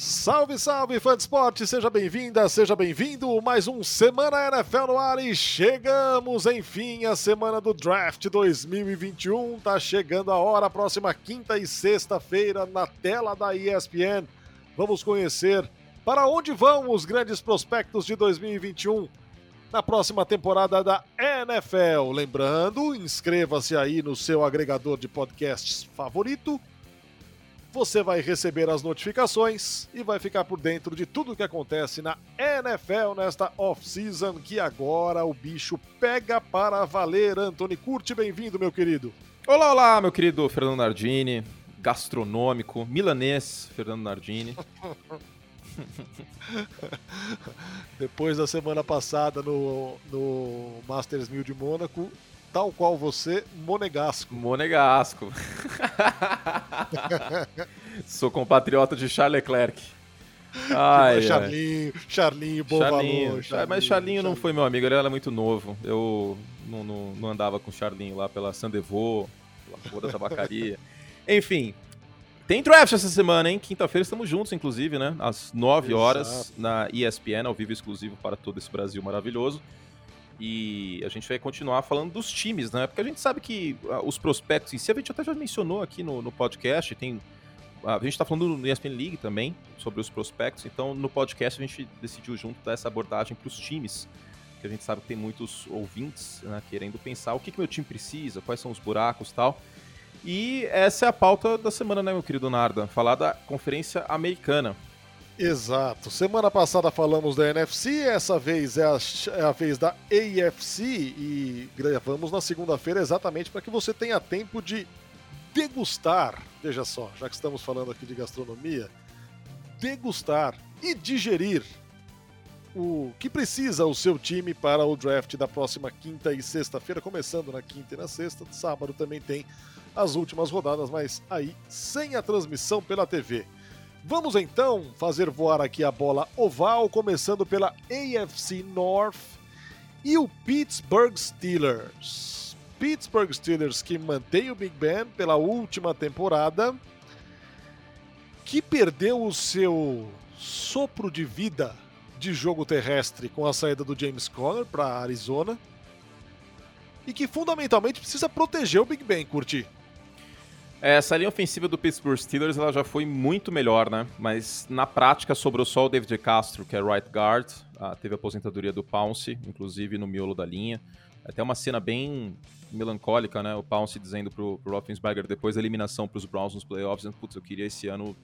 Salve, salve, fã de esporte! Seja bem-vinda, seja bem-vindo! Mais um Semana NFL no ar e chegamos, enfim, à semana do Draft 2021. Tá chegando a hora, próxima quinta e sexta-feira, na tela da ESPN. Vamos conhecer para onde vão os grandes prospectos de 2021 na próxima temporada da NFL. Lembrando, inscreva-se aí no seu agregador de podcasts favorito você vai receber as notificações e vai ficar por dentro de tudo que acontece na NFL nesta off-season que agora o bicho pega para valer. Anthony Curte, bem-vindo, meu querido. Olá, olá, meu querido Fernando Nardini, gastronômico, milanês Fernando Nardini. Depois da semana passada no, no Masters 1000 de Mônaco, tal qual você, monegasco. Monegasco. Sou compatriota de Charles Leclerc. Ai, Charlinho, Charlinho, bom Charlinho. valor. Charlinho, mas Charlinho, não foi meu amigo, ele era muito novo. Eu não, não, não andava com Charlinho lá pela Sandevô, pela rua da tabacaria. Enfim, tem draft essa semana, hein? Quinta-feira estamos juntos, inclusive, né? Às 9 horas Exato. na ESPN, ao vivo exclusivo para todo esse Brasil maravilhoso. E a gente vai continuar falando dos times, né? Porque a gente sabe que uh, os prospectos em si, a gente até já mencionou aqui no, no podcast, tem. A gente está falando no ESPN League também sobre os prospectos, então no podcast a gente decidiu junto dar essa abordagem para os times, que a gente sabe que tem muitos ouvintes né, querendo pensar o que, que meu time precisa, quais são os buracos tal. E essa é a pauta da semana, né, meu querido Narda? Falar da Conferência Americana. Exato. Semana passada falamos da NFC, essa vez é a, é a vez da AFC e gravamos na segunda-feira exatamente para que você tenha tempo de degustar, veja só, já que estamos falando aqui de gastronomia, degustar e digerir o que precisa o seu time para o draft da próxima quinta e sexta-feira, começando na quinta e na sexta. Sábado também tem as últimas rodadas, mas aí sem a transmissão pela TV. Vamos então fazer voar aqui a bola oval, começando pela AFC North e o Pittsburgh Steelers. Pittsburgh Steelers que mantém o Big Ben pela última temporada, que perdeu o seu sopro de vida de jogo terrestre com a saída do James Conner para Arizona e que fundamentalmente precisa proteger o Big Ben, curtir. Essa linha ofensiva do Pittsburgh Steelers ela já foi muito melhor, né? Mas na prática sobrou só o David Castro, que é right guard. Ah, teve a aposentadoria do Pounce, inclusive no miolo da linha. Até uma cena bem melancólica, né? O Pounce dizendo pro, pro Roethlisberger depois da eliminação para os Browns nos playoffs, putz, eu queria esse ano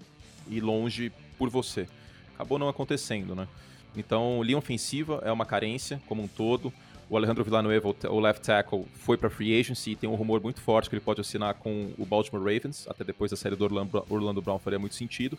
ir longe por você. Acabou não acontecendo, né? Então, linha ofensiva é uma carência como um todo. O Alejandro Villanueva, o left tackle, foi para free agency e tem um rumor muito forte que ele pode assinar com o Baltimore Ravens, até depois da saída do Orlando, Orlando Brown faria muito sentido.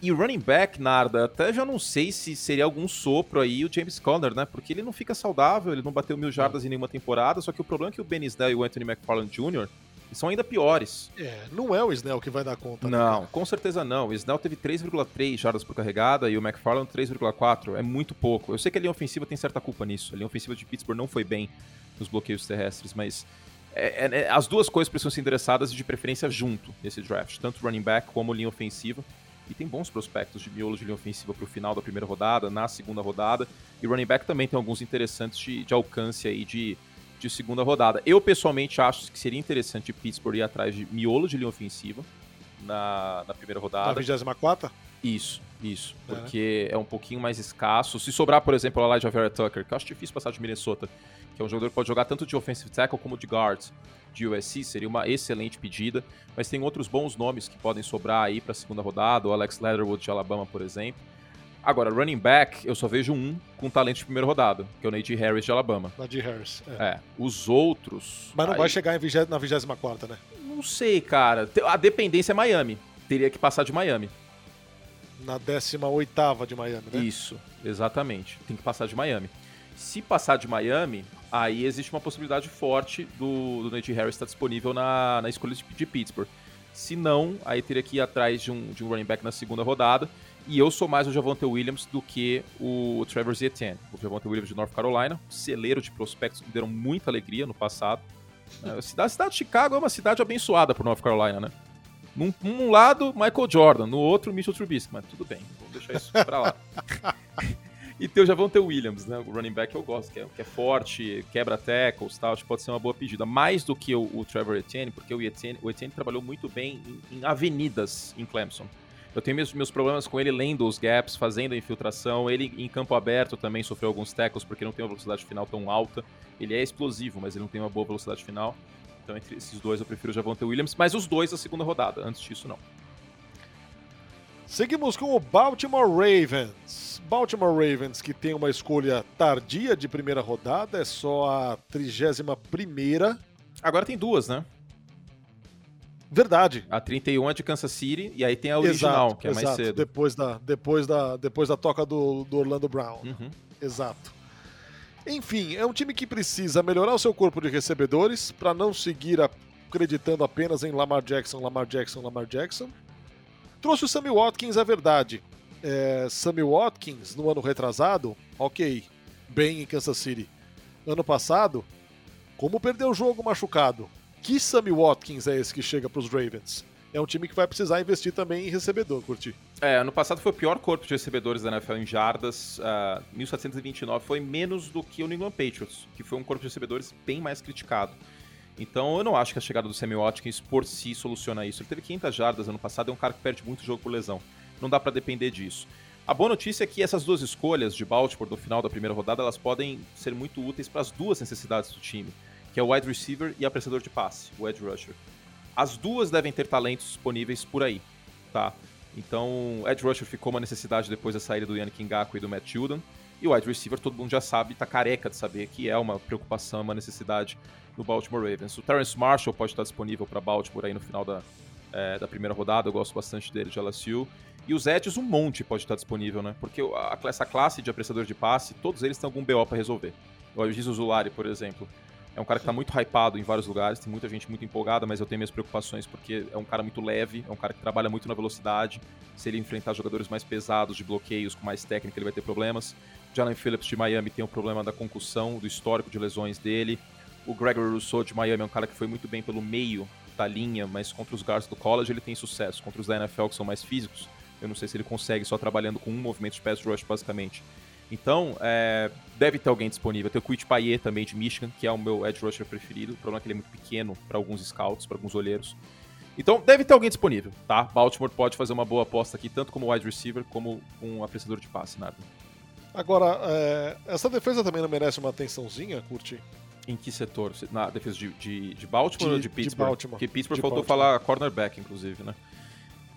E running back, Narda, até já não sei se seria algum sopro aí o James Conner, né? Porque ele não fica saudável, ele não bateu mil jardas em nenhuma temporada, só que o problema é que o Ben Snell e o Anthony McFarland Jr são ainda piores. É, não é o Snell que vai dar conta. Né, não, né? com certeza não. O Snell teve 3,3 jardas por carregada e o McFarland 3,4. É muito pouco. Eu sei que a linha ofensiva tem certa culpa nisso. A linha ofensiva de Pittsburgh não foi bem nos bloqueios terrestres, mas é, é, é as duas coisas precisam ser endereçadas e de preferência junto nesse draft, tanto running back como linha ofensiva. E tem bons prospectos de miolo de linha ofensiva para o final da primeira rodada, na segunda rodada. E running back também tem alguns interessantes de, de alcance aí de de segunda rodada. Eu, pessoalmente, acho que seria interessante Pittsburgh ir atrás de miolo de linha ofensiva na, na primeira rodada. Na 24? Isso, isso. É. Porque é um pouquinho mais escasso. Se sobrar, por exemplo, a Elijah Vera Tucker, que eu acho difícil passar de Minnesota, que é um jogador que pode jogar tanto de offensive tackle como de guard de USC, seria uma excelente pedida. Mas tem outros bons nomes que podem sobrar aí para a segunda rodada, o Alex Leatherwood de Alabama, por exemplo. Agora, running back, eu só vejo um com talento de primeira rodada, que é o Najee Harris de Alabama. Najee Harris, é. é. Os outros... Mas não aí... vai chegar em na 24 né? Não sei, cara. A dependência é Miami. Teria que passar de Miami. Na 18 de Miami, né? Isso, exatamente. Tem que passar de Miami. Se passar de Miami, aí existe uma possibilidade forte do, do Najee Harris estar disponível na, na escolha de, de Pittsburgh. Se não, aí teria que ir atrás de um, de um running back na segunda rodada. E eu sou mais o Javante Williams do que o Trevor Etienne. O Javante Williams de North Carolina, celeiro de prospectos que deram muita alegria no passado. A cidade, a cidade de Chicago é uma cidade abençoada por North Carolina, né? Num, num lado, Michael Jordan, no outro, Mitchell Trubisky, mas tudo bem, vamos deixar isso pra lá. e teu já vão ter Williams, né? O running back eu gosto, que é, que é forte, quebra tackles tal, pode ser uma boa pedida. Mais do que o, o Trevor Etienne, porque o Etienne, o Etienne trabalhou muito bem em, em avenidas em Clemson. Eu tenho meus, meus problemas com ele lendo os gaps, fazendo a infiltração. Ele em campo aberto também sofreu alguns tackles porque não tem uma velocidade final tão alta. Ele é explosivo, mas ele não tem uma boa velocidade final. Então, entre esses dois, eu prefiro o Javonte Williams, mas os dois na segunda rodada. Antes disso, não. Seguimos com o Baltimore Ravens. Baltimore Ravens, que tem uma escolha tardia de primeira rodada, é só a 31 primeira. Agora tem duas, né? Verdade. A 31 é de Kansas City e aí tem a original, exato, que é exato. mais cedo. Depois da, depois da, depois da toca do, do Orlando Brown. Uhum. Exato. Enfim, é um time que precisa melhorar o seu corpo de recebedores para não seguir acreditando apenas em Lamar Jackson, Lamar Jackson, Lamar Jackson. Trouxe o Sammy Watkins, é verdade. É, Sammy Watkins, no ano retrasado, ok, bem em Kansas City. Ano passado, como perdeu o jogo machucado? Que Sammy Watkins é esse que chega para os Ravens? é um time que vai precisar investir também em recebedor, curtir. É, ano passado foi o pior corpo de recebedores da NFL em jardas. Uh, 1729 foi menos do que o New England Patriots, que foi um corpo de recebedores bem mais criticado. Então eu não acho que a chegada do Sammy Watkins por si soluciona isso. Ele teve 500 jardas ano passado, é um cara que perde muito jogo por lesão. Não dá para depender disso. A boa notícia é que essas duas escolhas de Baltimore do final da primeira rodada, elas podem ser muito úteis para as duas necessidades do time, que é o wide receiver e apreciador de passe, o edge rusher. As duas devem ter talentos disponíveis por aí, tá? Então, Edge Rusher ficou uma necessidade depois da saída do Yannick Ngaku e do Matt Judon. E o wide receiver, todo mundo já sabe, tá careca de saber que é uma preocupação, uma necessidade no Baltimore Ravens. O Terrence Marshall pode estar disponível para Baltimore aí no final da, é, da primeira rodada, eu gosto bastante dele de LSU. E os Edges, um monte pode estar disponível, né? Porque a, essa classe de apreciador de passe, todos eles têm algum BO para resolver. O Jesus Zulari, por exemplo, é um cara que está muito hypado em vários lugares, tem muita gente muito empolgada, mas eu tenho minhas preocupações porque é um cara muito leve, é um cara que trabalha muito na velocidade. Se ele enfrentar jogadores mais pesados, de bloqueios, com mais técnica, ele vai ter problemas. Jalen Phillips de Miami tem o um problema da concussão, do histórico de lesões dele. O Gregory Rousseau de Miami é um cara que foi muito bem pelo meio da linha, mas contra os guards do college ele tem sucesso. Contra os da NFL, que são mais físicos, eu não sei se ele consegue só trabalhando com um movimento de pass rush, basicamente. Então, é, deve ter alguém disponível. Tem o Quit Payet também de Michigan, que é o meu edge rusher preferido. O problema é que ele é muito pequeno para alguns scouts, para alguns olheiros. Então, deve ter alguém disponível, tá? Baltimore pode fazer uma boa aposta aqui, tanto como wide receiver, como um apreciador de passe, nada. Agora, é, essa defesa também não merece uma atençãozinha, Curti? Em que setor? Na defesa de, de, de Baltimore de, ou de Pittsburgh? De Baltimore. Porque Pittsburgh de faltou Baltimore. falar cornerback, inclusive, né?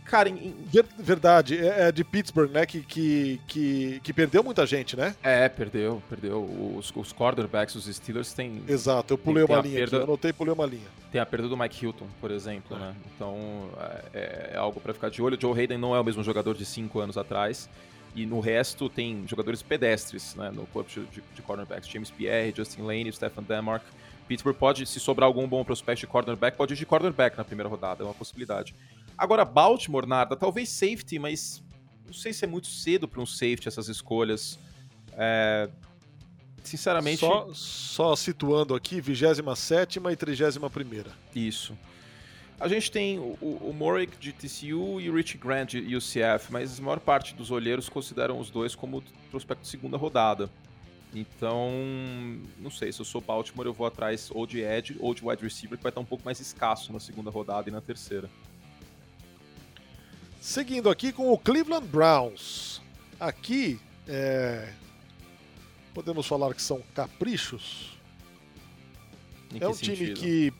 Cara, em... verdade, é, é de Pittsburgh, né? Que, que, que, que, perdeu muita gente, né? É, perdeu, perdeu. Os, os quarterbacks, os Steelers têm. Exato, eu pulei tem, uma tem linha perda... aqui, eu anotei e pulei uma linha. Tem a perda do Mike Hilton, por exemplo, né? Então é, é algo para ficar de olho. Joe Hayden não é o mesmo jogador de cinco anos atrás. E no resto tem jogadores pedestres, né? No corpo de, de, de cornerbacks. James Pierre, Justin Lane, Stephen Denmark. Pittsburgh pode, se sobrar algum bom prospect de cornerback, pode ir de cornerback na primeira rodada, é uma possibilidade. Agora, Baltimore, nada, talvez safety, mas não sei se é muito cedo para um safety essas escolhas. É... Sinceramente. Só, só situando aqui, 27 e 31. Isso. A gente tem o, o Morick de TCU e o Rich Grant de UCF, mas a maior parte dos olheiros consideram os dois como prospecto de segunda rodada. Então, não sei, se eu sou Baltimore, eu vou atrás ou de Edge ou de wide receiver, que vai estar um pouco mais escasso na segunda rodada e na terceira. Seguindo aqui com o Cleveland Browns. Aqui, é... podemos falar que são caprichos. Em é um sentido? time que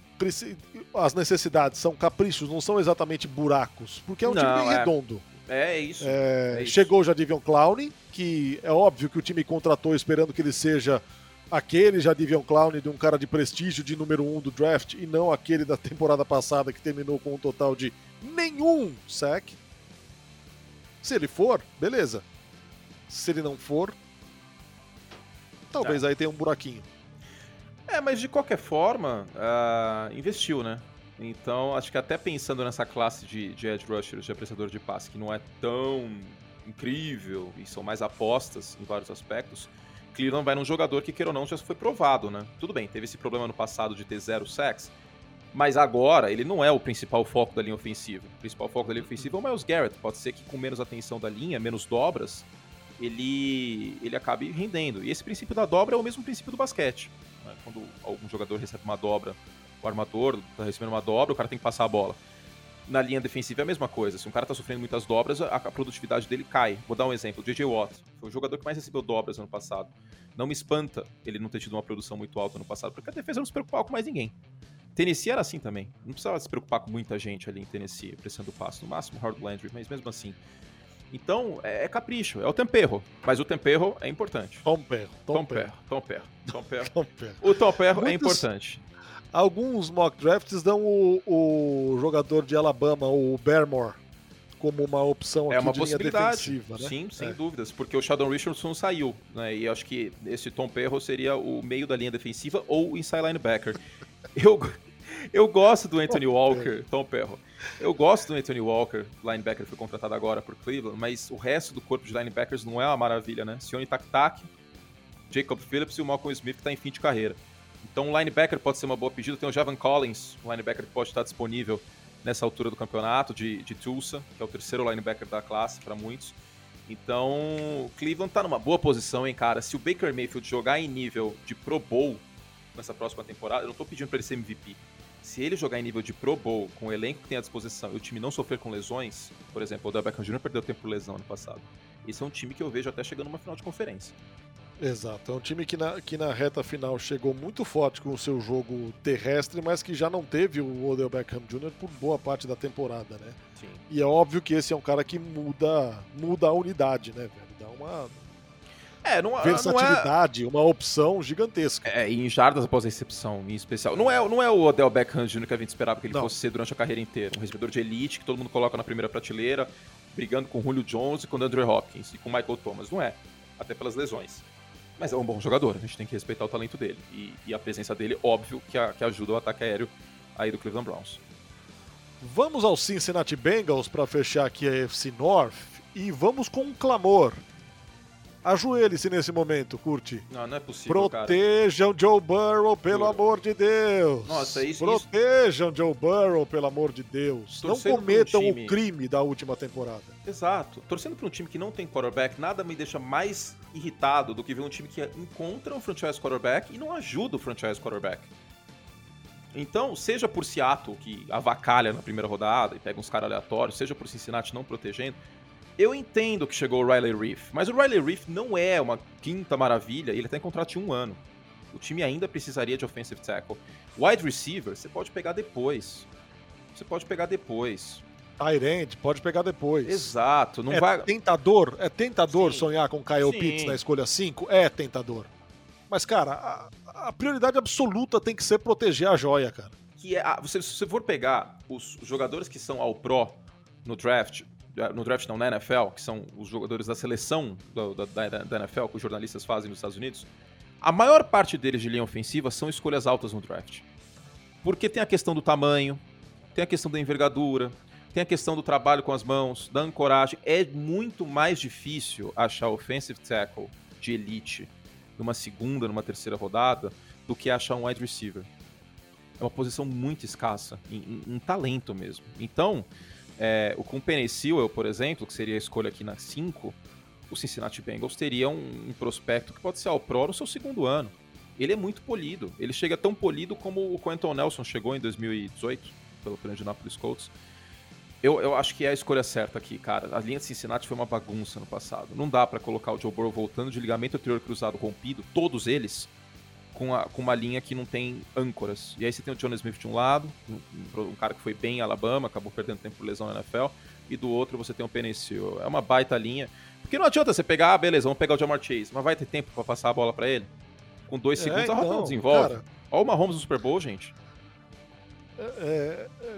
as necessidades são caprichos, não são exatamente buracos, porque é um Não, time bem é. redondo. É isso. É, é isso. chegou o Jadivion Clown, que é óbvio que o time contratou esperando que ele seja aquele Jadivion Clown de um cara de prestígio de número um do draft e não aquele da temporada passada que terminou com um total de nenhum sack. Se ele for, beleza. Se ele não for, talvez aí tenha um buraquinho. É, mas de qualquer forma, ah, investiu, né? Então, acho que até pensando nessa classe de, de edge rushers, de apreciador de passe, que não é tão incrível e são mais apostas em vários aspectos, Cleveland vai num jogador que, queira ou não, já foi provado, né? Tudo bem, teve esse problema no passado de ter zero sacks, Mas agora ele não é o principal foco da linha ofensiva. O principal foco da linha ofensiva é o Miles Garrett. Pode ser que com menos atenção da linha, menos dobras, ele, ele acabe rendendo. E esse princípio da dobra é o mesmo princípio do basquete. Né? Quando algum jogador recebe uma dobra, o armador está recebendo uma dobra, o cara tem que passar a bola. Na linha defensiva é a mesma coisa. Se um cara está sofrendo muitas dobras, a, produtividade dele cai. Vou dar um exemplo. O J.J. Watt foi o jogador que mais recebeu dobras ano passado. Não me espanta ele não ter tido uma produção muito alta ano passado, porque a defesa não se preocupava com mais ninguém. Tennessee era assim também. Não precisava se preocupar com muita gente ali em Tennessee, pressionando o passo. No máximo, Hard Landry, mas mesmo assim. Então, é, é, capricho, é o temperro. Mas o temperro é importante. Tom Perro. Tom, Perro. Tom Perro. Tom Perro. O Tom Perro é importante. Alguns mock drafts dão o, o jogador de Alabama, o Barrymore, como uma opção é uma de possibilidade. defensiva, né? Sim, sem é. dúvidas, porque o Sheldon Richardson saiu, né? E acho que esse Tom Perro seria o meio da linha defensiva ou o inside linebacker. Eu, eu gosto do Anthony Walker, Tom Perro. Eu gosto do Anthony Walker, linebacker foi contratado agora por Cleveland, mas o resto do corpo de linebackers não é uma maravilha, né? Sione Tak, Jacob Phillips e o Malcolm Smith que está em fim de carreira. Então, um linebacker pode ser uma boa pedida. Tem o Javan Collins, um linebacker que pode estar disponível nessa altura do campeonato, de, de Tulsa, que é o terceiro linebacker da classe para muitos. Então, Cleveland está numa boa posição, hein, cara. Se o Baker Mayfield jogar em nível de Pro Bowl nessa próxima temporada, eu não estou pedindo para ele ser MVP. Se ele jogar em nível de Pro Bowl, com o elenco que tem à disposição e o time não sofrer com lesões, por exemplo, o Del Beckham Jr. perdeu tempo por lesão ano passado. Esse é um time que eu vejo até chegando numa final de conferência. Exato, é um time que na, que na reta final chegou muito forte com o seu jogo terrestre, mas que já não teve o Odell Beckham Jr. por boa parte da temporada, né? Sim. E é óbvio que esse é um cara que muda, muda a unidade, né, velho? Dá uma é, não, versatilidade, não é... uma opção gigantesca. É, em jardas após a recepção, em especial. Não é, não é o Odell Beckham Jr. que a gente esperava que ele não. fosse ser durante a carreira inteira. Um recebedor de elite que todo mundo coloca na primeira prateleira, brigando com Julio Jones e com Andrew Hopkins e com Michael Thomas. Não é. Até pelas lesões. Mas é um bom jogador, a gente tem que respeitar o talento dele. E, e a presença dele, óbvio, que, a, que ajuda o ataque aéreo aí do Cleveland Browns. Vamos ao Cincinnati Bengals para fechar aqui a FC North e vamos com um clamor. Ajoelhe-se nesse momento, curte. Não, não é possível. Protejam cara. Joe Burrow, pelo Juro. amor de Deus. Nossa, isso. Protejam isso... Joe Burrow, pelo amor de Deus. Torcendo não cometam um time... o crime da última temporada. Exato. Torcendo para um time que não tem quarterback, nada me deixa mais irritado do que ver um time que encontra um franchise quarterback e não ajuda o franchise quarterback. Então, seja por Seattle, que avacalha na primeira rodada e pega uns caras aleatórios, seja por Cincinnati não protegendo, eu entendo que chegou o Riley Reef, mas o Riley Reef não é uma quinta maravilha ele tem contrato de um ano. O time ainda precisaria de offensive tackle. Wide receiver, você pode pegar depois. Você pode pegar depois. Tyrant, pode pegar depois. Exato. Não é vai... tentador, é tentador Sim. sonhar com Kyle Sim. Pitts na escolha 5? É tentador. Mas, cara, a, a, prioridade absoluta tem que ser proteger a joia, cara. Que é, a, você, se você for pegar os jogadores que são ao pro no draft, no draft não, na NFL, que são os jogadores da seleção da, da, da, NFL que os jornalistas fazem nos Estados Unidos, a maior parte deles de linha ofensiva são escolhas altas no draft. Porque tem a questão do tamanho, tem a questão da envergadura, tem a questão do trabalho com as mãos, da ancoragem. É muito mais difícil achar offensive tackle de elite numa segunda, numa terceira rodada, do que achar um wide receiver. É uma posição muito escassa, em, em, em talento mesmo. Então, é, o com Penny Sewell, por exemplo, que seria a escolha aqui na 5, o Cincinnati Bengals teria um, um, prospecto que pode ser ao Pro no seu segundo ano. Ele é muito polido. Ele chega tão polido como o Quentin Nelson chegou em 2018, pelo Indianapolis Colts. Eu, eu acho que é a escolha certa aqui, cara. A linha de Cincinnati foi uma bagunça no passado. Não dá para colocar o Joe Burrow voltando de ligamento anterior cruzado rompido, todos eles, com, a, com uma linha que não tem âncoras. E aí você tem o John Smith de um lado, um, um, cara que foi bem em Alabama, acabou perdendo tempo por lesão na NFL, e do outro você tem o Penicil. É uma baita linha. Porque não adianta você pegar, ah, beleza, vamos pegar o Jamar Chase, mas vai ter tempo para passar a bola para ele? Com dois é, segundos então, a rota não desenvolve. Cara, Olha o Mahomes no Super Bowl, gente. É, é,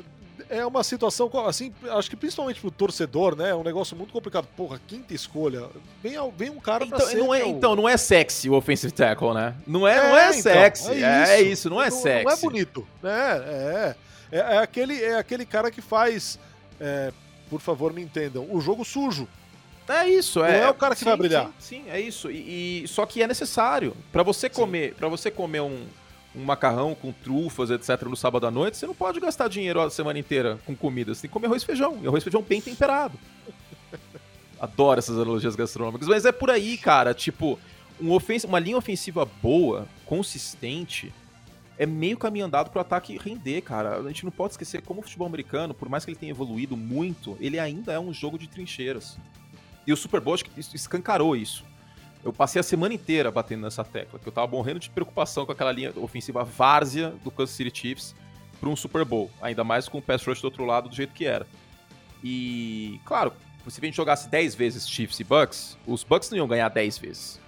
é uma situação, assim, acho que principalmente pro torcedor, né? É um negócio muito complicado. Porra, quinta escolha. Vem, vem um cara então, não é, Então, não é sexy o offensive tackle, né? Não é, é não é então, sexy. É, é isso. é isso, não é não, sexy. Não é bonito. né? é, é, é, aquele, é aquele cara que faz, é, por favor, me entendam, o jogo sujo. É isso, é. Não é o cara que sim, vai brilhar. Sim, sim, é isso. E, e, só que é necessário para você comer, para você comer um um macarrão com trufas, etc., no sábado à noite, você não pode gastar dinheiro a semana inteira com comida. Você tem que comer arroz e feijão. E arroz e feijão bem temperado. Adoro essas analogias gastronômicas. Mas é por aí, cara. Tipo, um ofens uma linha ofensiva boa, consistente, é meio caminho andado pro ataque render, cara. A gente não pode esquecer como o futebol americano, por mais que ele tenha evoluído muito, ele ainda é um jogo de trincheiras. E o Super Bowl acho que escancarou isso. Eu passei a semana inteira batendo nessa tecla, que eu tava morrendo de preocupação com aquela linha ofensiva várzea do Kansas City Chiefs para um Super Bowl, ainda mais com o pass rush do outro lado do jeito que era. E, claro, se a gente jogasse 10 vezes Chiefs e Bucks, os Bucks não iam ganhar 10 vezes.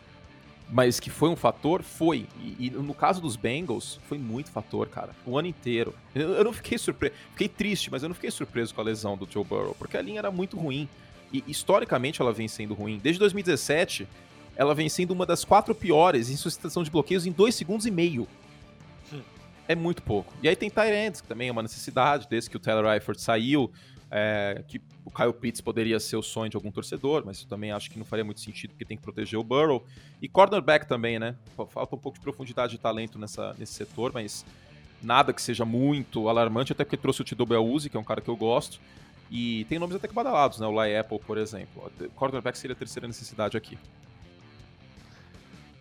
Mas que foi um fator, foi. E, e, no caso dos Bengals, foi muito fator, cara. O ano inteiro. Eu, eu não fiquei surpreso. Fiquei triste, mas eu não fiquei surpreso com a lesão do Joe Burrow, porque a linha era muito ruim. E historicamente ela vem sendo ruim. Desde 2017, ela vem sendo uma das quatro piores em sustentação de bloqueios em dois segundos e meio. Hum. É muito pouco. E aí tem Tyrants, que também é uma necessidade, desde que o Taylor Eifert saiu, é, que o Kyle Pitts poderia ser o sonho de algum torcedor, mas eu também acho que não faria muito sentido, porque tem que proteger o Burrow. E cornerback também, né? Falta um pouco de profundidade de talento nessa, nesse setor, mas nada que seja muito alarmante, até porque trouxe o Tido Beluzzi, que é um cara que eu gosto. E tem nomes até que badalados, né? O Lai Apple, por exemplo. Cornerback seria a terceira necessidade aqui.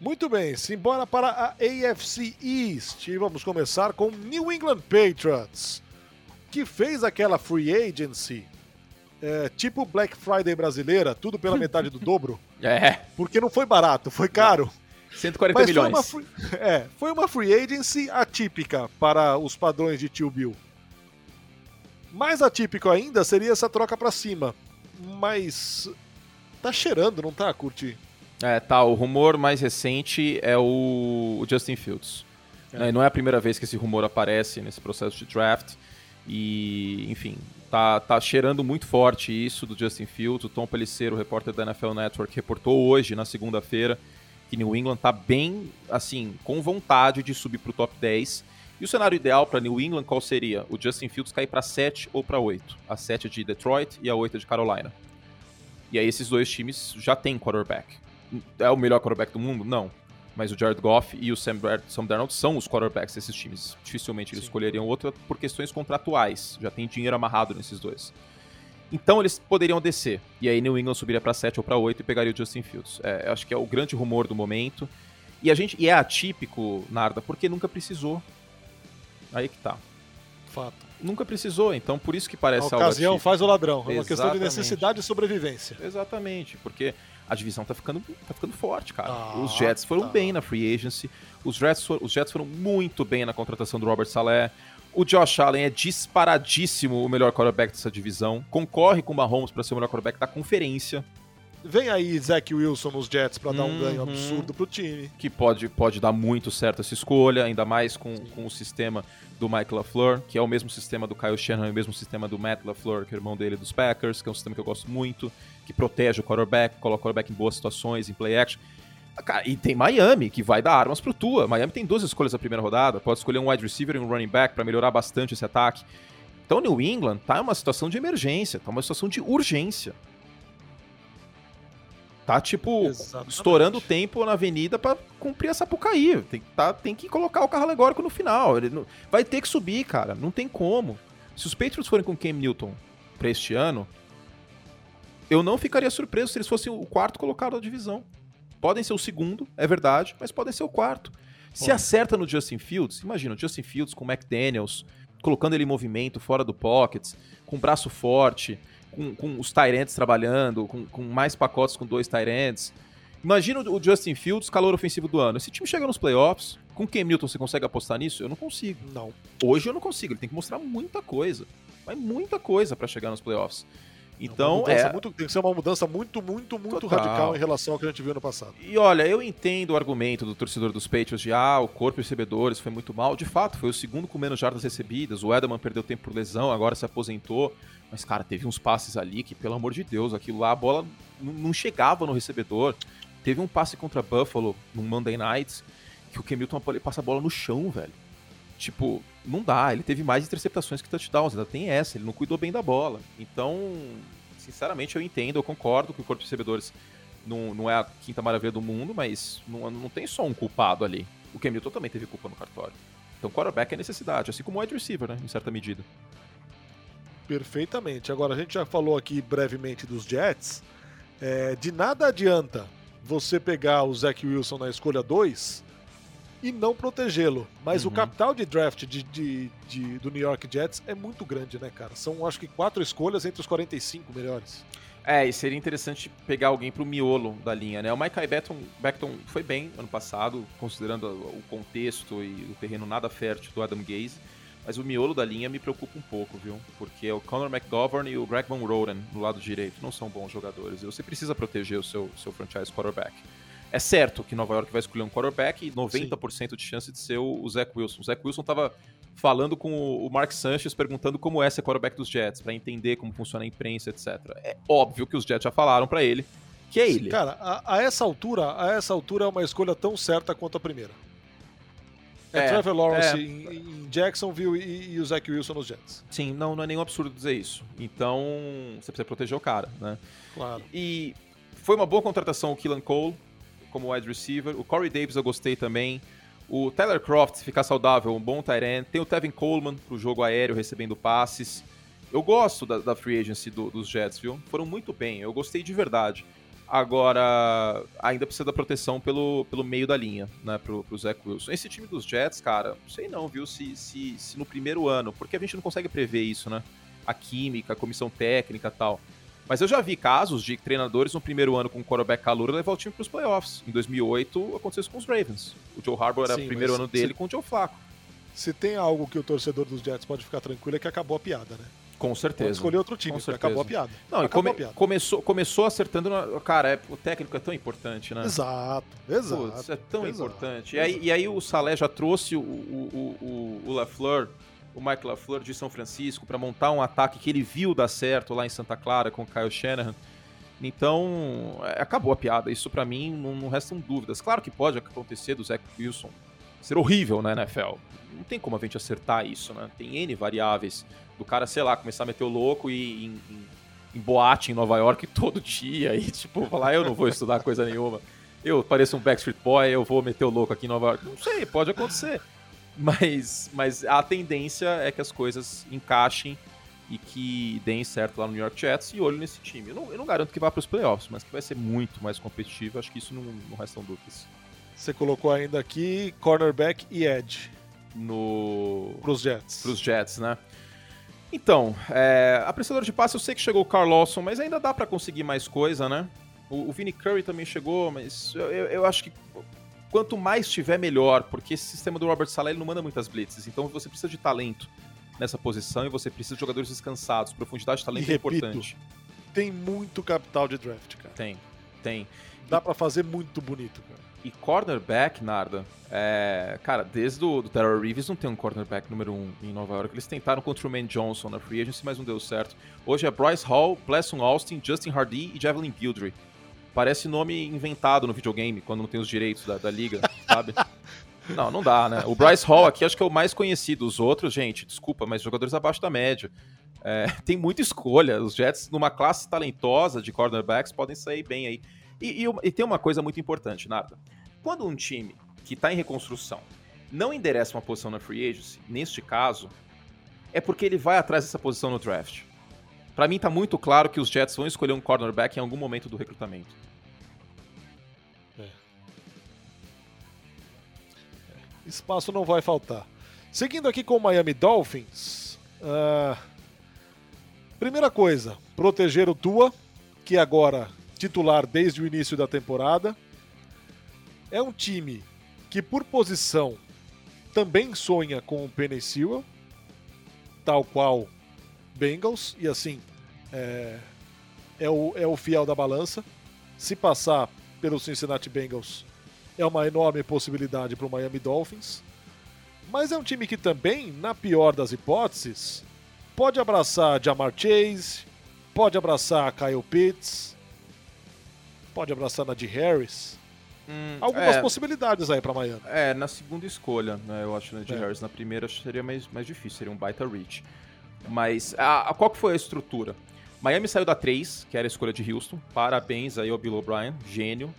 Muito bem, simbora para a AFC East e vamos começar com New England Patriots, que fez aquela free agency, é, tipo Black Friday brasileira, tudo pela metade do dobro. É. Porque não foi barato, foi caro. 140 Mas milhões. Foi uma, free, é, foi uma free agency atípica para os padrões de Tio Bill. Mais atípico ainda seria essa troca para cima. Mas tá cheirando, não tá, Curti? É, tá. O rumor mais recente é o, Justin Fields. É. Não é a primeira vez que esse rumor aparece nesse processo de draft. E, enfim, tá, tá cheirando muito forte isso do Justin Fields. O Tom Pellicer, o repórter da NFL Network, reportou hoje, na segunda-feira, que New England tá bem, assim, com vontade de subir pro top 10. E o cenário ideal para New England qual seria? O Justin Fields cair para 7 ou para 8. A 7 de Detroit e a 8 de Carolina. E aí esses dois times já têm quarterback é o melhor quarterback do mundo? Não. Mas o Jared Goff e o Sam, Sam Darnold são os quarterbacks desses times. Dificilmente eles Sim. escolheriam outro por questões contratuais. Já tem dinheiro amarrado nesses dois. Então eles poderiam descer. E aí New England subiria para 7 ou para 8 e pegaria o Justin Fields. É, acho que é o grande rumor do momento. E a gente e é atípico, Narda, porque nunca precisou. Aí que tá. Fato. Nunca precisou, então por isso que parece a ocasião faz o ladrão. É uma Exatamente. questão de necessidade e sobrevivência. Exatamente, porque a divisão tá ficando, tá ficando forte, cara. Ah, os Jets foram tá. bem na free agency, os Jets, foram, os Jets foram muito bem na contratação do Robert Saleh. O Josh Allen é disparadíssimo o melhor quarterback dessa divisão. Concorre com o Mahomes para ser o melhor quarterback da conferência. Vem aí Zach Wilson nos Jets para dar um uhum. ganho absurdo pro time. Que pode, pode dar muito certo essa escolha, ainda mais com, com o sistema do Mike LaFleur, que é o mesmo sistema do Kyle Shanahan, o mesmo sistema do Matt LaFleur, que é o irmão dele dos Packers, que é um sistema que eu gosto muito que protege o quarterback, coloca o quarterback em boas situações, em play action. E tem Miami, que vai dar armas pro Tua. Miami tem duas escolhas na primeira rodada. Pode escolher um wide receiver e um running back para melhorar bastante esse ataque. Então, New England tá em uma situação de emergência, tá uma situação de urgência. Tá, tipo, Exatamente. estourando o tempo na avenida para cumprir essa Sapucaí. Tem, tá, tem que colocar o carro alegórico no final. Ele não, vai ter que subir, cara. Não tem como. Se os Patriots forem com Cam Newton pra este ano, eu não ficaria surpreso se eles fossem o quarto colocado da divisão. Podem ser o segundo, é verdade, mas podem ser o quarto. Se acerta no Justin Fields, imagina, o Justin Fields com o McDaniels, colocando ele em movimento, fora do pocket, com braço forte, com, com os Tyrants trabalhando, com, com, mais pacotes com dois Tyrants. Imagina o Justin Fields, calor ofensivo do ano. Esse time chega nos playoffs, com Cam Newton você consegue apostar nisso? Eu não consigo. Não. Hoje eu não consigo, ele tem que mostrar muita coisa. Mas muita coisa para chegar nos playoffs. Então, é. Muito, tem que ser uma mudança muito, muito, muito Total. radical em relação ao que a gente viu no passado. E olha, eu entendo o argumento do torcedor dos Patriots de ah, o corpo de recebedores foi muito mal. De fato, foi o segundo com menos jardas recebidas. O Edelman perdeu tempo por lesão, agora se aposentou. Mas, cara, teve uns passes ali que, pelo amor de Deus, aquilo lá, a bola não chegava no recebedor. Teve um passe contra Buffalo no Monday Night que o Kemilton passa a bola no chão, velho. Tipo, não dá. Ele teve mais interceptações que touchdowns, ainda tem essa. Ele não cuidou bem da bola. Então, sinceramente, eu entendo, eu concordo que o corpo de recebedores não, não é a quinta maravilha do mundo, mas não, não tem só um culpado ali. O Cam Newton também teve culpa no cartório. Então, quarterback é necessidade, assim como o wide receiver, né, em certa medida. Perfeitamente. Agora, a gente já falou aqui brevemente dos Jets. É, de nada adianta você pegar o Zach Wilson na escolha 2 e não protegê-lo. Mas uhum. o capital de draft de, de, de, do New York Jets é muito grande, né, cara? São, acho que, quatro escolhas entre os 45 melhores. É, e seria interessante pegar alguém pro miolo da linha, né? O Micah Beckton, Beckton foi bem ano passado, considerando o contexto e o terreno nada fértil do Adam Gaze. Mas o miolo da linha me preocupa um pouco, viu? Porque o Conor McGovern e o Greg Van Roden no lado direito não são bons jogadores. E você precisa proteger o seu, seu franchise quarterback. É certo que Nova York vai escolher um quarterback e 90% Sim. de chance de ser o, o Zach Wilson. O Zach Wilson estava falando com o Mark Sanchez, perguntando como é ser quarterback dos Jets, para entender como funciona a imprensa, etc. É óbvio que os Jets já falaram para ele que é ele. Cara, a, a, essa altura, a essa altura é uma escolha tão certa quanto a primeira. É, é Trevor Lawrence é... Em, em, Jacksonville e, e, o Zach Wilson nos Jets. Sim, não, não é nenhum absurdo dizer isso. Então, você precisa proteger o cara, né? Claro. E foi uma boa contratação o Killan Cole como wide receiver. O Corey Davis eu gostei também. O Tyler Croft, ficar saudável, um bom tight. Tem o Tevin Coleman pro jogo aéreo, recebendo passes. Eu gosto da, da free agency do, dos Jets, viu? Foram muito bem, eu gostei de verdade. Agora, ainda precisa da proteção pelo, pelo meio da linha, né, pro, pro Zach Wilson. Esse time dos Jets, cara, não sei não, viu, se, se, se no primeiro ano, porque a gente não consegue prever isso, né? A química, a comissão técnica tal. Mas eu já vi casos de treinadores no primeiro ano com o quarterback calor levar o time para os playoffs. Em 2008 aconteceu isso com os Ravens. O Joe Harbour era Sim, o primeiro ano dele se, com o Joe Flacco. Se tem algo que o torcedor dos Jets pode ficar tranquilo é que acabou a piada, né? Com certeza. Pode escolher outro time, acabou a piada. Não, acabou come, a piada. Começou, começou acertando. Na, cara, é, o técnico é tão importante, né? Exato, exato. Putz, é tão exato, importante. Exato. E, aí, e aí o Salé já trouxe o, o, o, o LaFleur o Mike LaFleur de São Francisco para montar um ataque que ele viu dar certo lá em Santa Clara com o Kyle Shanahan. Então, é, acabou a piada. Isso para mim não, não restam dúvidas. Claro que pode acontecer do Zach Wilson ser horrível na NFL. Não tem como a gente acertar isso, né? Tem N variáveis. Do cara, sei lá, começar a meter o louco e em, em, em boate em Nova York todo dia e, tipo, falar, eu não vou estudar coisa nenhuma. Eu pareço um Backstreet Boy, eu vou meter o louco aqui em Nova York. Não sei, pode acontecer. Mas, mas a tendência é que as coisas encaixem e que deem certo lá no New York Jets e olho nesse time. Eu não, eu não garanto que vá para os playoffs, mas que vai ser muito mais competitivo. Acho que isso não, não restam dúvidas. Você colocou ainda aqui cornerback e edge. No... Pros Jets. Pros Jets, né? Então, é, apreciador de passe, eu sei que chegou o Carl Lawson, mas ainda dá para conseguir mais coisa, né? O, o Vinny Curry também chegou, mas eu, eu, eu, acho que quanto mais tiver, melhor, porque esse sistema do Robert Saleh não manda muitas blitzes, então você precisa de talento nessa posição e você precisa de jogadores descansados. Profundidade de talento e, é repito, importante. Tem muito capital de draft, cara. Tem, tem. Dá e... para fazer muito bonito, cara. E cornerback, Narda, é... cara, desde o do Terror Reeves não tem um cornerback número um em Nova York. Eles tentaram contra o Man Johnson na free agency, mas não deu certo. Hoje é Bryce Hall, Blesson Austin, Justin Hardy e Javelin Guillory. Parece nome inventado no videogame, quando não tem os direitos da, da liga, sabe? Não, não dá, né? O Bryce Hall aqui acho que é o mais conhecido. Os outros, gente, desculpa, mas jogadores abaixo da média. É, tem muita escolha. Os Jets, numa classe talentosa de cornerbacks, podem sair bem aí. E, e, e tem uma coisa muito importante, Nada. Quando um time que está em reconstrução não endereça uma posição na free agency, neste caso, é porque ele vai atrás dessa posição no draft. Para mim tá muito claro que os Jets vão escolher um cornerback em algum momento do recrutamento. espaço não vai faltar. Seguindo aqui com o Miami Dolphins. Uh, primeira coisa, proteger o Tua, que é agora titular desde o início da temporada. É um time que, por posição, também sonha com o Penny Sewell, tal qual Bengals, e assim, é, é, o, é o fiel da balança. Se passar pelo Cincinnati Bengals, é uma enorme possibilidade para o Miami Dolphins. Mas é um time que também, na pior das hipóteses, pode abraçar Jamar Chase, pode abraçar Kyle Pitts, pode abraçar Najee Harris. Hum, Algumas é, possibilidades aí para Miami. É, na segunda escolha, né, eu acho Najee é. Harris. Na primeira seria mais, mais difícil, seria um baita reach. Mas a, a, qual que foi a estrutura? Miami saiu da 3, que era a escolha de Houston. Parabéns aí ao Bill O'Brien, gênio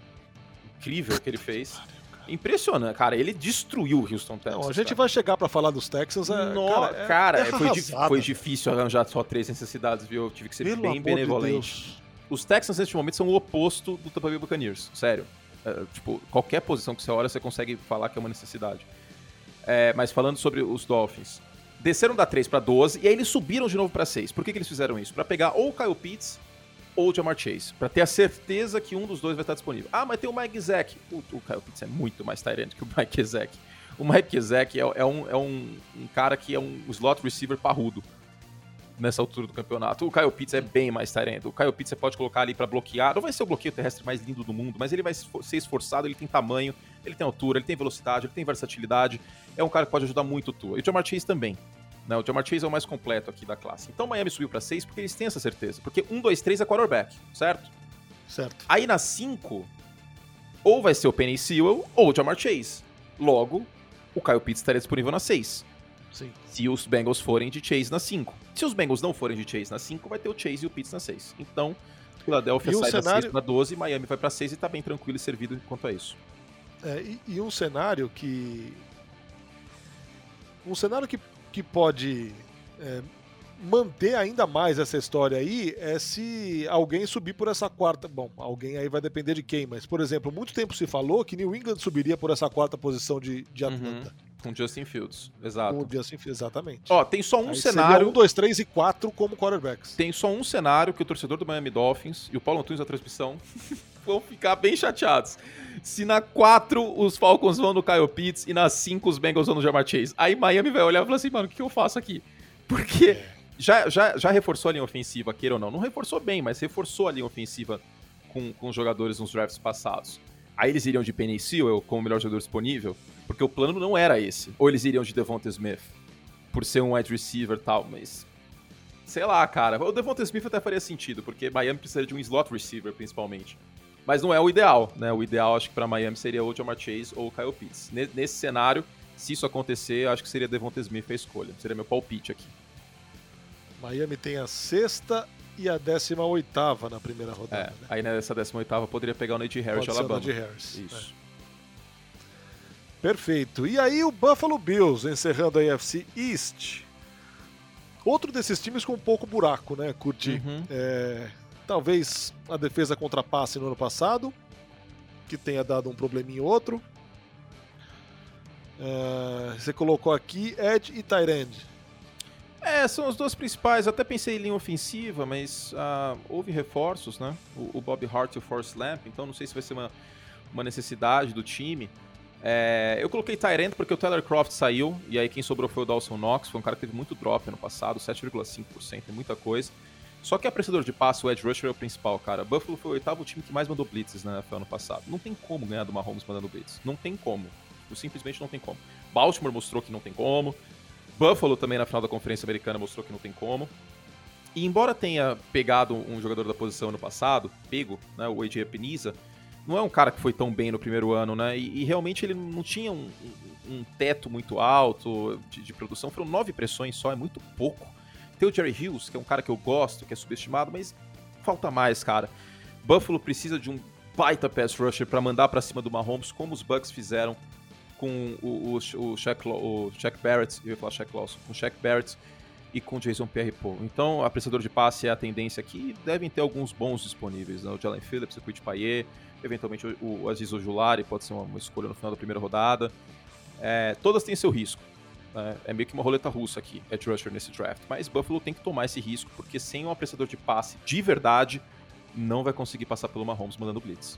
incrível que ele fez. Impressionante, cara. Ele destruiu o Houston Texans. Não, a gente cara. vai chegar pra falar dos Texans. É, No- cara, é- cara, é foi, arrasada, foi difícil arranjar só três necessidades, viu? Eu tive que ser Pelo bem de benevolente. Deus. Os Texans, neste momento, são o oposto do Tampa Bay Buccaneers. Sério. É, tipo, qualquer posição que você olha, você consegue falar que é uma necessidade. É, mas falando sobre os Dolphins. Desceram da 3 para 12 e aí eles subiram de novo para 6. Por que, que eles fizeram isso? Para pegar ou o Kyle Pitts ou o Jamar Chase. Para ter a certeza que um dos dois vai estar disponível. Ah, mas tem o Mike Zack. O, o Kyle Pitts é muito mais Tyrant que o Mike Zack. O Mike Zack é, é um, é um, um cara que é um slot receiver parrudo nessa altura do campeonato. O Kyle Pitts é bem mais Tyrant. O Kyle Pitts você pode colocar ali para bloquear. Não vai ser o bloqueio terrestre mais lindo do mundo, mas ele vai ser esforçado, ele tem tamanho, ele tem altura, ele tem velocidade, ele tem versatilidade. É um cara que pode ajudar muito o Tua. E o Jamar Chase também. Né? O Jamar Chase é o mais completo aqui da classe. Então o Miami subiu para 6 porque eles têm essa certeza. Porque 1, 2, 3 é quarterback, certo? Certo. Aí na 5, ou vai ser o Penny Sewell ou o Jamar Chase. Logo, o Kyle Pitts estaria disponível na 6 Sim. se os Bengals forem de Chase na 5. Se os Bengals não forem de Chase na 5, vai ter o Chase e o Pitts na 6. Então, Philadelphia E sai da cenário- 6 para 12, Miami vai para 6 e tá bem tranquilo e servido quanto a isso. É, e, e um cenário que. Um cenário que, que pode é, manter ainda mais essa história aí é se alguém subir por essa quarta. Bom, alguém aí vai depender de quem, mas, por exemplo, muito tempo se falou que New England subiria por essa quarta posição de, de Uhum. Com Justin Fields, Com o exato. Justin Fields, exatamente. Ó, tem só um Aí cenário. Um, dois, três e quatro como quarterbacks. Tem só um cenário que o torcedor do Miami Dolphins e o Paulo Antunes da transmissão vão ficar bem chateados. Se na 4 os Falcons vão no Kyle Pitts e na 5 os Bengals vão no Jamar Chase. Aí Miami vai olhar e falar assim, mano, o que, que eu faço aqui? Porque já, já, já reforçou a linha ofensiva, queira ou não. Não reforçou bem, mas reforçou a linha ofensiva com, com os jogadores nos drafts passados. Aí eles iriam de Penny Sewell como o melhor jogador disponível, porque o plano não era esse. Ou eles iriam de Devonta Smith, por ser um wide receiver e tal, mas sei lá, cara. O Devonta Smith até faria sentido, porque Miami precisa de um slot receiver, principalmente. Mas não é o ideal, né? O ideal, acho que pra Miami seria ou Jamar Chase ou Kyle Pitts. Ne- Nesse cenário, se isso acontecer, acho que seria Devonta Smith a escolha. Seria meu palpite aqui. Miami tem a sexta e a décima oitava na primeira É, rodada. né? aí nessa 18ª poderia pegar o Najee Harris Pode de ser o Alabama. Harris. Isso. Perfeito. E aí o Buffalo Bills encerrando a AFC East. Outro desses times com um pouco buraco, né, Curti? Uhum. É, talvez a defesa contra passe no ano passado, que tenha dado um probleminha ou outro. É, você colocou aqui Edge e Tyrande. É, são os dois principais. Até pensei em linha ofensiva, mas ah, houve reforços, né? O, o Bob Hart e o Forrest Lamp, então não sei se vai ser uma, uma necessidade do time. É, eu coloquei Tyrant porque o Tyler Croft saiu, e aí quem sobrou foi o Dawson Knox, foi um cara que teve muito drop ano passado, 7,5%, é muita coisa. Só que apreciador de passe, o Edge Rusher é o principal, cara. Buffalo foi o oitavo time que mais mandou blitzes na NFL ano passado. Não tem como ganhar do Mahomes mandando blitz. Não tem como. Simplesmente não tem como. Baltimore mostrou que não tem como. Buffalo também na final da Conferência Americana mostrou que não tem como. E embora tenha pegado um jogador da posição ano passado, pego, né, o AJ Peniza, não é um cara que foi tão bem no primeiro ano, né? E, e realmente ele não tinha um, um- teto muito alto de, de produção. Foram nove pressões só, é muito pouco. Tem o Jerry Hughes, que é um cara que eu gosto, que é subestimado, mas falta mais, cara. Buffalo precisa de um baita pass rusher pra mandar pra cima do Mahomes, como os Bucks fizeram com o, o, o, Shaq, o Shaq Barrett, eu ia falar Shaq Lawson, com o Shaq Barrett e com o Jason Pierre-Paul. Então, apreciador de passe é a tendência aqui, devem ter alguns bons disponíveis, né? O Jalen Phillips, o Quid Payet, eventualmente o, o Aziz Ojulari pode ser uma, uma escolha no final da primeira rodada. É, todas têm seu risco. né? É meio que uma roleta russa aqui, Edge Rusher nesse draft. Mas Buffalo tem que tomar esse risco, porque sem um apreciador de passe de verdade, não vai conseguir passar pelo Mahomes mandando blitz.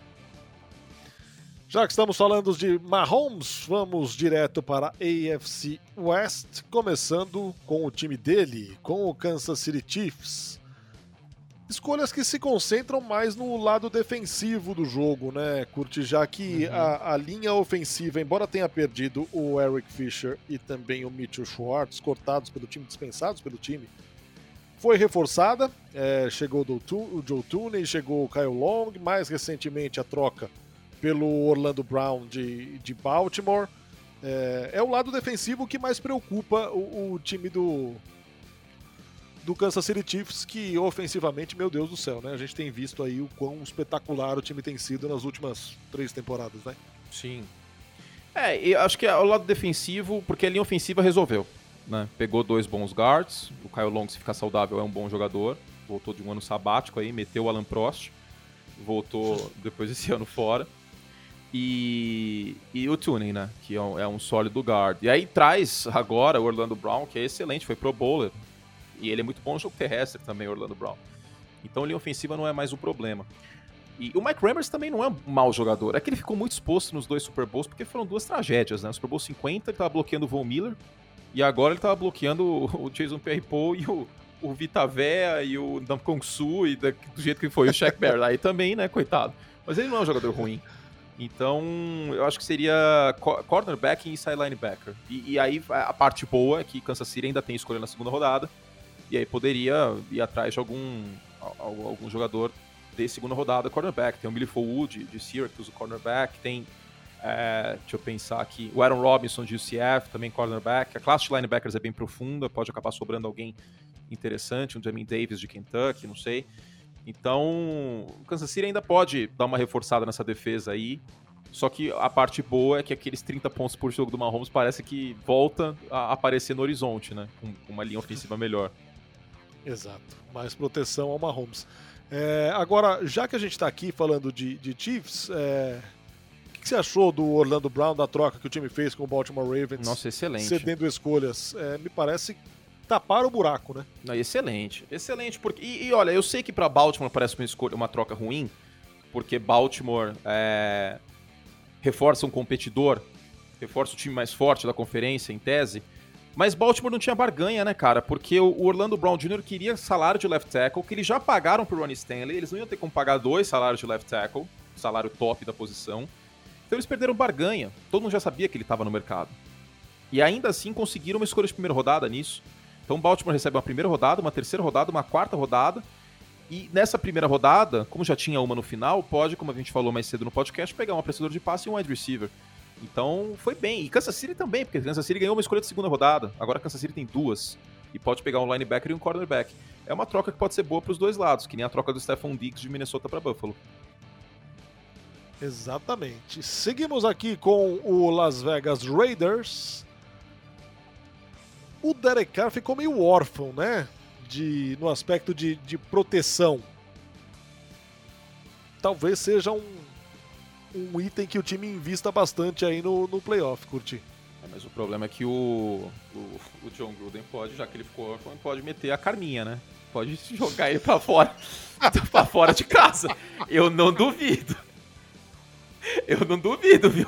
Já que estamos falando de Mahomes, vamos direto para a AFC West, começando com o time dele, com o Kansas City Chiefs. Escolhas que se concentram mais no lado defensivo do jogo, né, Curti? Já que Uhum. a, a linha ofensiva, embora tenha perdido o Eric Fisher e também o Mitchell Schwartz, cortados pelo time, dispensados pelo time, foi reforçada. É, chegou o Joe Tooney, chegou o Kyle Long, mais recentemente a troca pelo Orlando Brown de, de Baltimore. É, é o lado defensivo que mais preocupa o, o time do, do Kansas City Chiefs, que ofensivamente, meu Deus do céu, né? A gente tem visto aí o quão espetacular o time tem sido nas últimas três temporadas, né? Sim. É, eu acho que é o lado defensivo, porque a linha ofensiva resolveu. Né? Pegou dois bons guards, o Kyle Long, se ficar saudável, é um bom jogador. Voltou de um ano sabático aí, meteu o Alan Prost. Voltou depois desse ano fora. E, e o Tuning, né? Que é um, é um sólido guard. E aí traz agora o Orlando Brown, que é excelente, foi pro bowler. E ele é muito bom no jogo terrestre também, Orlando Brown. Então linha ofensiva não é mais o problema. E o Mike Rammers também não é um mau jogador. É que ele ficou muito exposto nos dois Super Bowls, porque foram duas tragédias, né? O Super Bowl 50 ele tava bloqueando o Von Miller, e agora ele tava bloqueando o Jason Pierre-Paul e o, o Vita Vea e o Kong Su, e da, do jeito que foi o Shaq Barrett. Aí também, né, coitado. Mas ele não é um jogador ruim. Então, eu acho que seria cornerback e inside linebacker. E, e, aí, a parte boa é que Kansas City ainda tem escolha na segunda rodada. E aí poderia ir atrás de algum, algum jogador de segunda rodada, cornerback. Tem o Billy Wood de Syracuse, cornerback. Tem, é, deixa eu pensar aqui, o Aaron Robinson de UCF, também cornerback. A classe de linebackers é bem profunda, pode acabar sobrando alguém interessante, um Jamie Davis de Kentucky, não sei. Então, o Kansas City ainda pode dar uma reforçada nessa defesa aí. Só que a parte boa é que aqueles 30 pontos por jogo do Mahomes parece que volta a aparecer no horizonte, né? Com uma linha ofensiva melhor. Exato. Mais proteção ao Mahomes. É, agora, já que a gente está aqui falando de, de Chiefs, é, o que você achou do Orlando Brown, da troca que o time fez com o Baltimore Ravens? Nossa, excelente. Cedendo escolhas. É, me parece tapar o buraco, né? Não, excelente, excelente. Porque, e, e olha, eu sei que para Baltimore parece uma, escolha, uma troca ruim, porque Baltimore é, reforça um competidor, reforça o time mais forte da conferência, em tese. Mas Baltimore não tinha barganha, né, cara? Porque o Orlando Brown Jr. queria salário de left tackle, que eles já pagaram pro Ronnie Stanley, eles não iam ter como pagar dois salários de left tackle, salário top da posição. Então eles perderam barganha. Todo mundo já sabia que ele estava no mercado. E ainda assim conseguiram uma escolha de primeira rodada nisso. Então Baltimore recebe uma primeira rodada, uma terceira rodada, uma quarta rodada. E nessa primeira rodada, como já tinha uma no final, pode, como a gente falou mais cedo no podcast, pegar um apreciador de passe e um wide receiver. Então foi bem. E Kansas City também, porque Kansas City ganhou uma escolha de segunda rodada. Agora Kansas City tem duas. E pode pegar um linebacker e um cornerback. É uma troca que pode ser boa para os dois lados, que nem a troca do Stephon Diggs de Minnesota para Buffalo. Exatamente. Seguimos aqui com o Las Vegas Raiders. O Derek Carr ficou meio órfão, né? De, no aspecto de, de proteção. Talvez seja um um item que o time invista bastante aí no, no playoff, curti. É, mas o problema é que o, o, o, John Gruden pode, já que ele ficou órfão, pode meter a Carminha, né? Pode jogar ele pra fora, pra fora de casa. Eu não duvido. Eu não duvido, viu?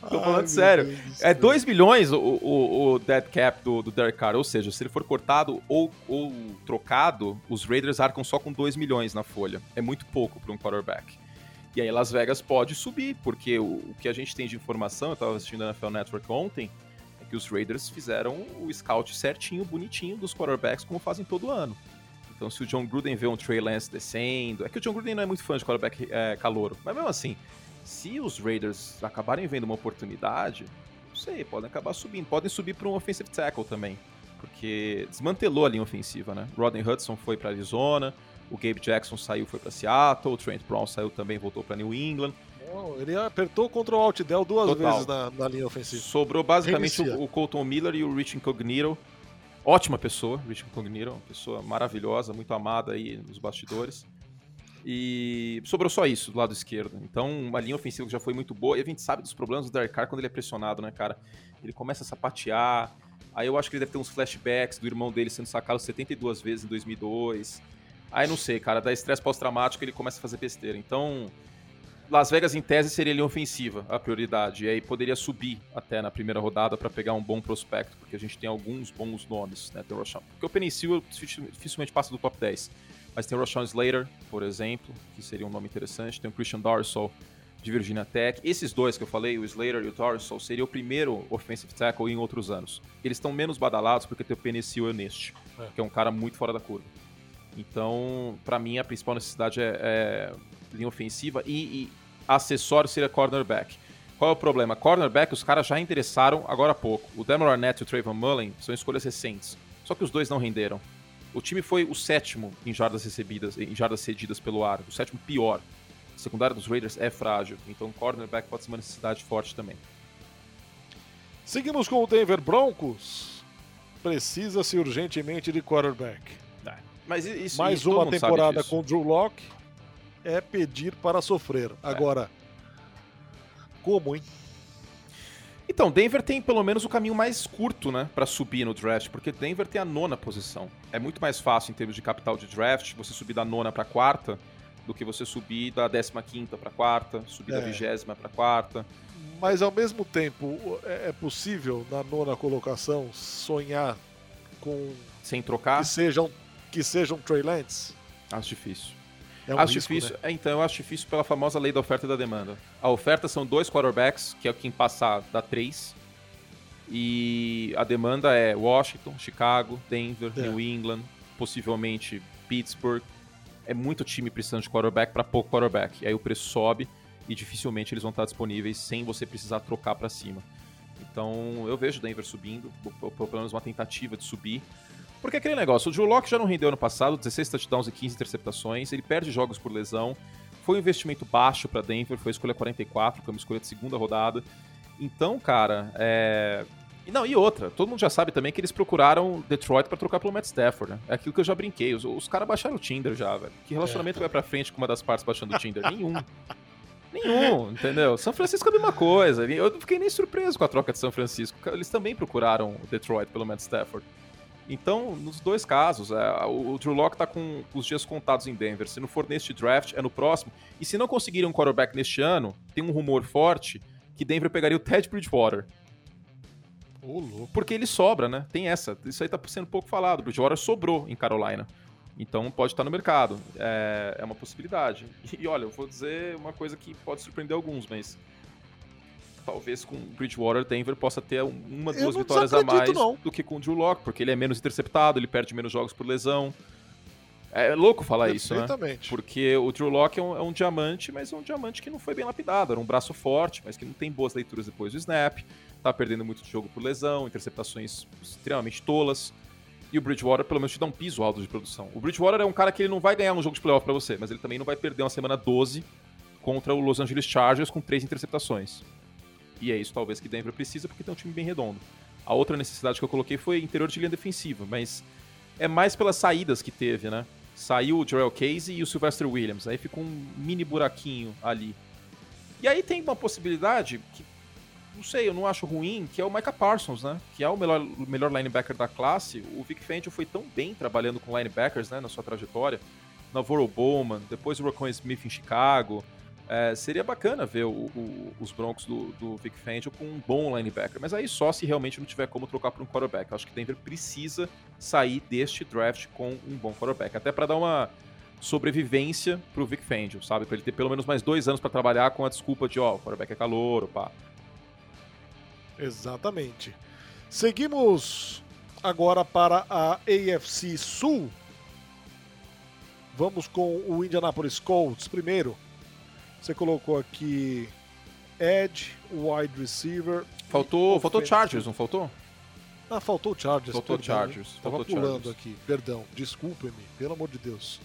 Tô falando Ai, sério. É 2 milhões o, o, o, dead cap do, do Derek Carr, ou seja, se ele for cortado ou, ou trocado, os Raiders arcam só com 2 milhões na folha. É muito pouco para um quarterback. E aí Las Vegas pode subir, porque o, o que a gente tem de informação, eu estava assistindo a NFL Network ontem, é que os Raiders fizeram o scout certinho, bonitinho dos quarterbacks, como fazem todo ano. Então, se o John Gruden vê um Trey Lance descendo. É que o John Gruden não é muito fã de quarterback é, calouro. Mas mesmo assim, se os Raiders acabarem vendo uma oportunidade, não sei, podem acabar subindo. Podem subir para um offensive tackle também. Porque desmantelou a linha ofensiva, né? Rodney Hudson foi para Arizona, o Gabe Jackson saiu, foi para Seattle. O Trent Brown saiu também, voltou para New England. ele apertou contra o Altidel duas Total. vezes na, na, linha ofensiva. Sobrou basicamente o, o, Colton Miller e o Rich Incognito. Ótima pessoa, Rich Incognito, uma pessoa maravilhosa, muito amada aí nos bastidores. E sobrou só isso do lado esquerdo. Então, uma linha ofensiva que já foi muito boa. E a gente sabe dos problemas do Derek Carr quando ele é pressionado, né, cara? Ele começa a sapatear. Aí eu acho que ele deve ter uns flashbacks do irmão dele sendo sacado 72 vezes em 2002. Aí não sei, cara, dá estresse pós-traumático ele começa a fazer besteira. Então, Las Vegas em tese seria linha ofensiva a prioridade. E aí poderia subir até na primeira rodada para pegar um bom prospecto, porque a gente tem alguns bons nomes, né? Tem o Roshan. Porque o Penicil dificilmente passa do top 10. Mas tem o Roshan Slater, por exemplo, que seria um nome interessante. Tem o Christian Darsol de Virginia Tech. Esses dois que eu falei, o Slater e o Darsol, seria o primeiro offensive tackle em outros anos. Eles estão menos badalados porque tem o Penicil Neste, é. que é um cara muito fora da curva. Então, para mim, a principal necessidade é, é linha ofensiva e, e, acessório seria cornerback. Qual é o problema? Cornerback, os caras já interessaram agora há pouco. O Demar Arnett e o Trayvon Mullen são escolhas recentes. Só que os dois não renderam. O time foi o sétimo em jardas recebidas, em jardas cedidas pelo ar. O sétimo pior. A secundária dos Raiders é frágil. Então, cornerback pode ser uma necessidade forte também. Seguimos com o Denver Broncos. Precisa-se urgentemente de quarterback. É, mas isso, Mais isso, uma temporada com Drew Locke é pedir para sofrer. É. Agora, como, hein? Então, Denver tem pelo menos o caminho mais curto, né, para subir no draft, porque Denver tem a nona posição. É muito mais fácil em termos de capital de draft você subir da nona para quarta do que você subir da décima quinta para quarta, subir é. da vigésima para quarta. Mas ao mesmo tempo, é, é possível na nona colocação sonhar com sem trocar que sejam que sejam Trey Lance? Acho difícil. É um acho risco, difícil. Né? É, então, eu acho difícil pela famosa lei da oferta e da demanda. A oferta são dois quarterbacks, que é quem passar dá três. E a demanda é Washington, Chicago, Denver, é. New England, possivelmente Pittsburgh. É muito time precisando de quarterback para pouco quarterback. E aí o preço sobe e dificilmente eles vão estar disponíveis sem você precisar trocar para cima. Então eu vejo Denver subindo, ou pelo menos uma tentativa de subir. Porque aquele negócio, o Drew Locke já não rendeu ano passado, 16 touchdowns e 15 interceptações, ele perde jogos por lesão, foi um investimento baixo para Denver, foi a escolha 44, foi uma escolha de segunda rodada. Então, cara, é... E não, e outra, todo mundo já sabe também que eles procuraram Detroit para trocar pelo Matt Stafford, né? É aquilo que eu já brinquei, os, os caras baixaram o Tinder já, velho. Que relacionamento é. vai pra frente com uma das partes baixando o Tinder? Nenhum. Nenhum, entendeu? São Francisco é a mesma coisa. Eu não fiquei nem surpreso com a troca de São Francisco. Eles também procuraram Detroit pelo Matt Stafford. Então, nos dois casos, é, o, o Drew Locke tá com os dias contados em Denver. Se não for neste draft, é no próximo. E se não conseguirem um quarterback neste ano, tem um rumor forte que Denver pegaria o Ted Bridgewater. Oh, Porque ele sobra, né? Tem essa. Isso aí tá sendo pouco falado. O Bridgewater sobrou em Carolina. Então pode estar no mercado. É, é uma possibilidade. E, e olha, eu vou dizer uma coisa que pode surpreender alguns, mas talvez com Bridgewater, Denver possa ter uma, duas vitórias a mais não. do que com o Drew Locke, porque ele é menos interceptado, ele perde menos jogos por lesão. É louco falar isso, né? Porque o Drew Locke é um, é um, diamante, mas é um diamante que não foi bem lapidado. Era um braço forte, mas que não tem boas leituras depois do snap. Tá perdendo muito jogo por lesão, interceptações extremamente tolas. E o Bridgewater, pelo menos, te dá um piso alto de produção. O Bridgewater é um cara que ele não vai ganhar um jogo de playoff para você, mas ele também não vai perder uma semana 12 contra o Los Angeles Chargers com três interceptações. E é isso talvez que Denver precisa, porque tem um time bem redondo. A outra necessidade que eu coloquei foi interior de linha defensiva, mas é mais pelas saídas que teve, né? Saiu o Jarrell Casey e o Sylvester Williams, aí ficou um mini buraquinho ali. E aí tem uma possibilidade que, não sei, eu não acho ruim, que é o Micah Parsons, né? Que é o melhor, melhor linebacker da classe. O Vic Fangio foi tão bem trabalhando com linebackers, né, na sua trajetória. Navarro Bowman, depois o Rocco Smith em Chicago, é, seria bacana ver o, o, os Broncos do, do Vic Fangio com um bom linebacker, mas aí só se realmente não tiver como trocar por um quarterback. Eu acho que Denver precisa sair deste draft com um bom quarterback, até para dar uma sobrevivência pro Vic Fangio, sabe? Para ele ter pelo menos mais dois anos para trabalhar com a desculpa de, ó, oh, o quarterback é calor, pá. Exatamente. Seguimos agora para a AFC Sul. Vamos com o Indianapolis Colts primeiro. Você colocou aqui Edge, wide receiver. Faltou, faltou Chargers, não faltou? Ah, faltou Chargers. Faltou perdão, Chargers. Tava pulando Chargers. aqui, perdão. Desculpe-me, pelo amor de Deus.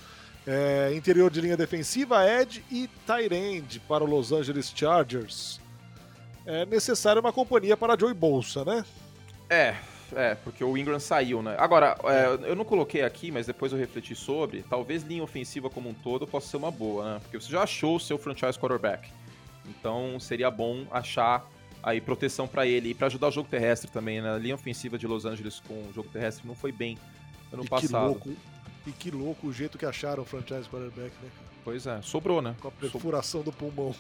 É, interior de linha defensiva, Edge e Tyrande para o Los Angeles Chargers. É necessário uma companhia para Joey Bolsa, né? É, é, porque o Ingram saiu, né? Agora, é, eu não coloquei aqui, mas depois eu refleti sobre. Talvez linha ofensiva como um todo possa ser uma boa, né? Porque você já achou o seu franchise quarterback. Então seria bom achar aí proteção para ele e para ajudar o jogo terrestre também, né? A linha ofensiva de Los Angeles com o jogo terrestre não foi bem ano e passado. Que louco, e que louco o jeito que acharam o franchise quarterback, né? Pois é, sobrou, né? Com a perfuração do pulmão.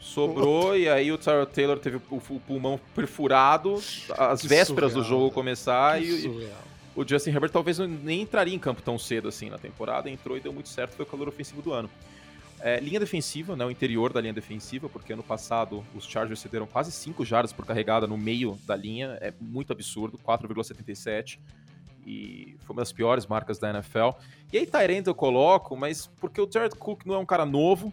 Sobrou e aí o Tyrell Taylor teve o, pulmão perfurado às que vésperas surreal, do jogo começar e, e, o Justin Herbert talvez nem entraria em campo tão cedo assim na temporada, entrou e deu muito certo, foi o calor ofensivo do ano. É, linha defensiva, né, o interior da linha defensiva, porque ano passado os Chargers cederam quase 5 jardas por carregada no meio da linha, é muito absurdo, 4,77 e foi uma das piores marcas da NFL. E aí Tyrant eu coloco, mas porque o Jared Cook não é um cara novo,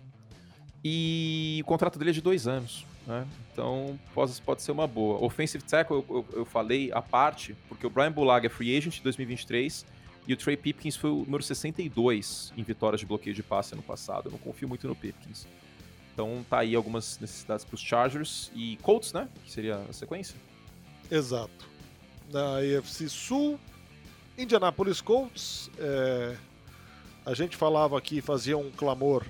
e o contrato dele é de dois anos. Né? Então pode, pode ser uma boa. Offensive tackle eu, eu, eu falei a parte, porque o Brian Bulaga é free agent de 2023 e o Trey Pipkins foi o número 62 em vitórias de bloqueio de passe ano passado. Eu não confio muito no Pipkins. Então tá aí algumas necessidades para os Chargers e Colts, né? Que seria a sequência. Exato. Na AFC Sul, Indianapolis Colts, é, a gente falava aqui, fazia um clamor,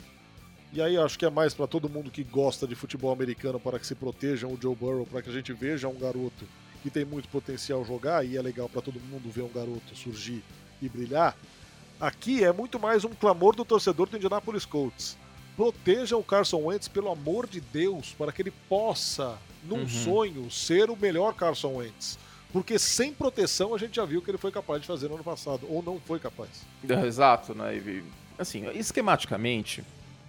e aí acho que é mais para todo mundo que gosta de futebol americano para que se protejam o Joe Burrow, para que a gente veja um garoto que tem muito potencial jogar, e é legal para todo mundo ver um garoto surgir e brilhar. Aqui é muito mais um clamor do torcedor do Indianapolis Colts. Proteja o Carson Wentz, pelo amor de Deus, para que ele possa, num uhum. sonho, ser o melhor Carson Wentz. Porque sem proteção a gente já viu que ele foi capaz de fazer no ano passado, ou não foi capaz. É, exato, né? Assim, esquematicamente,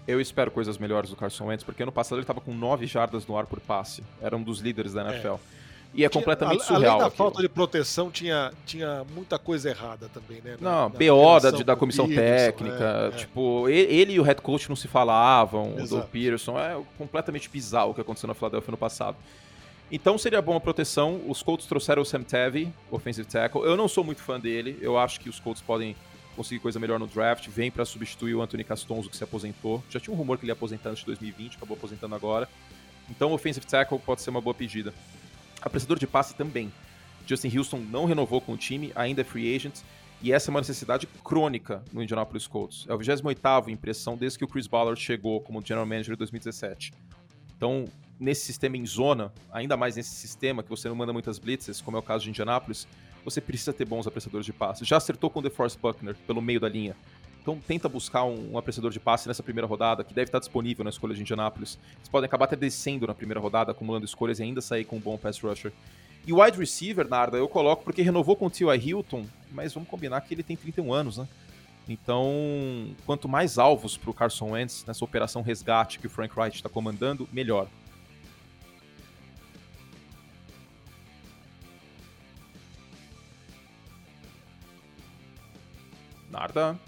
eu espero coisas melhores do Carson Wentz, porque ano passado ele estava com 9 jardas no ar por passe. Era um dos líderes da NFL. É. E é completamente tinha, surreal. Além da aquilo. falta de proteção, tinha, tinha muita coisa errada também, né? Na, não, BO da, da comissão técnica. É, é. Tipo, ele e o head coach não se falavam, Exato. o Peterson. É completamente bizarro o que aconteceu na Philadelphia no passado. Então seria bom a proteção. Os Colts trouxeram o Sam Tevy, offensive tackle. Eu não sou muito fã dele. Eu acho que os Colts podem conseguir coisa melhor no draft. Vem para substituir o Anthony Castonzo, que se aposentou. Já tinha um rumor que ele ia aposentar antes de 2020, acabou aposentando agora. Então, offensive tackle pode ser uma boa pedida. Apreciador de passe também. Justin Houston não renovou com o time, ainda é free agent, e essa é uma necessidade crônica no Indianapolis Colts. É o 28º impressão desde que o Chris Ballard chegou como general manager em 2017. Então, nesse sistema em zona, ainda mais nesse sistema que você não manda muitas blitzes, como é o caso de Indianapolis, você precisa ter bons apreciadores de passe. Já acertou com o DeForest Buckner pelo meio da linha. Então tenta buscar um, um, apreciador de passe nessa primeira rodada, que deve estar disponível na escolha de Indianapolis. Eles podem acabar até descendo na primeira rodada, acumulando escolhas e ainda sair com um bom pass rusher. E o wide receiver, Narda, eu coloco porque renovou com o T.Y. Hilton, mas vamos combinar que ele tem 31 anos, né? Então, quanto mais alvos para o Carson Wentz nessa operação resgate que o Frank Wright está comandando, melhor. Narda?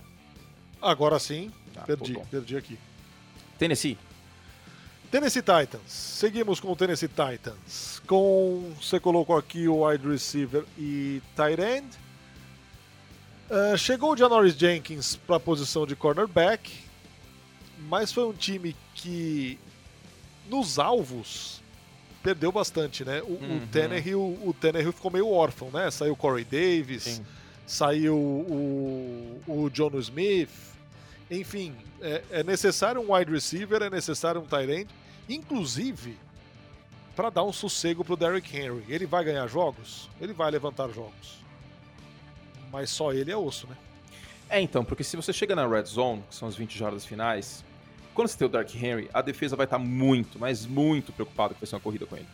Agora sim. Ah, perdi, perdi aqui. Tennessee. Tennessee Titans. Seguimos com o Tennessee Titans. Com você colocou aqui o wide receiver e tight end. Uh, chegou o Janoris Jenkins para a posição de cornerback, mas foi um time que nos alvos perdeu bastante, né? O, uhum. o, Tannehill, o Tannehill ficou meio órfão, né? Saiu o Corey Davis, Sim. Saiu o, o John Smith, enfim, é, é, necessário um wide receiver, é necessário um tight end, inclusive para dar um sossego para o Derrick Henry. Ele vai ganhar jogos? Ele vai levantar jogos. Mas só ele é osso, né? É, então, porque se você chega na red zone, que são as 20 jardas finais, quando você tem o Derrick Henry, a defesa vai estar muito, mas muito preocupada que vai ser uma corrida com ele.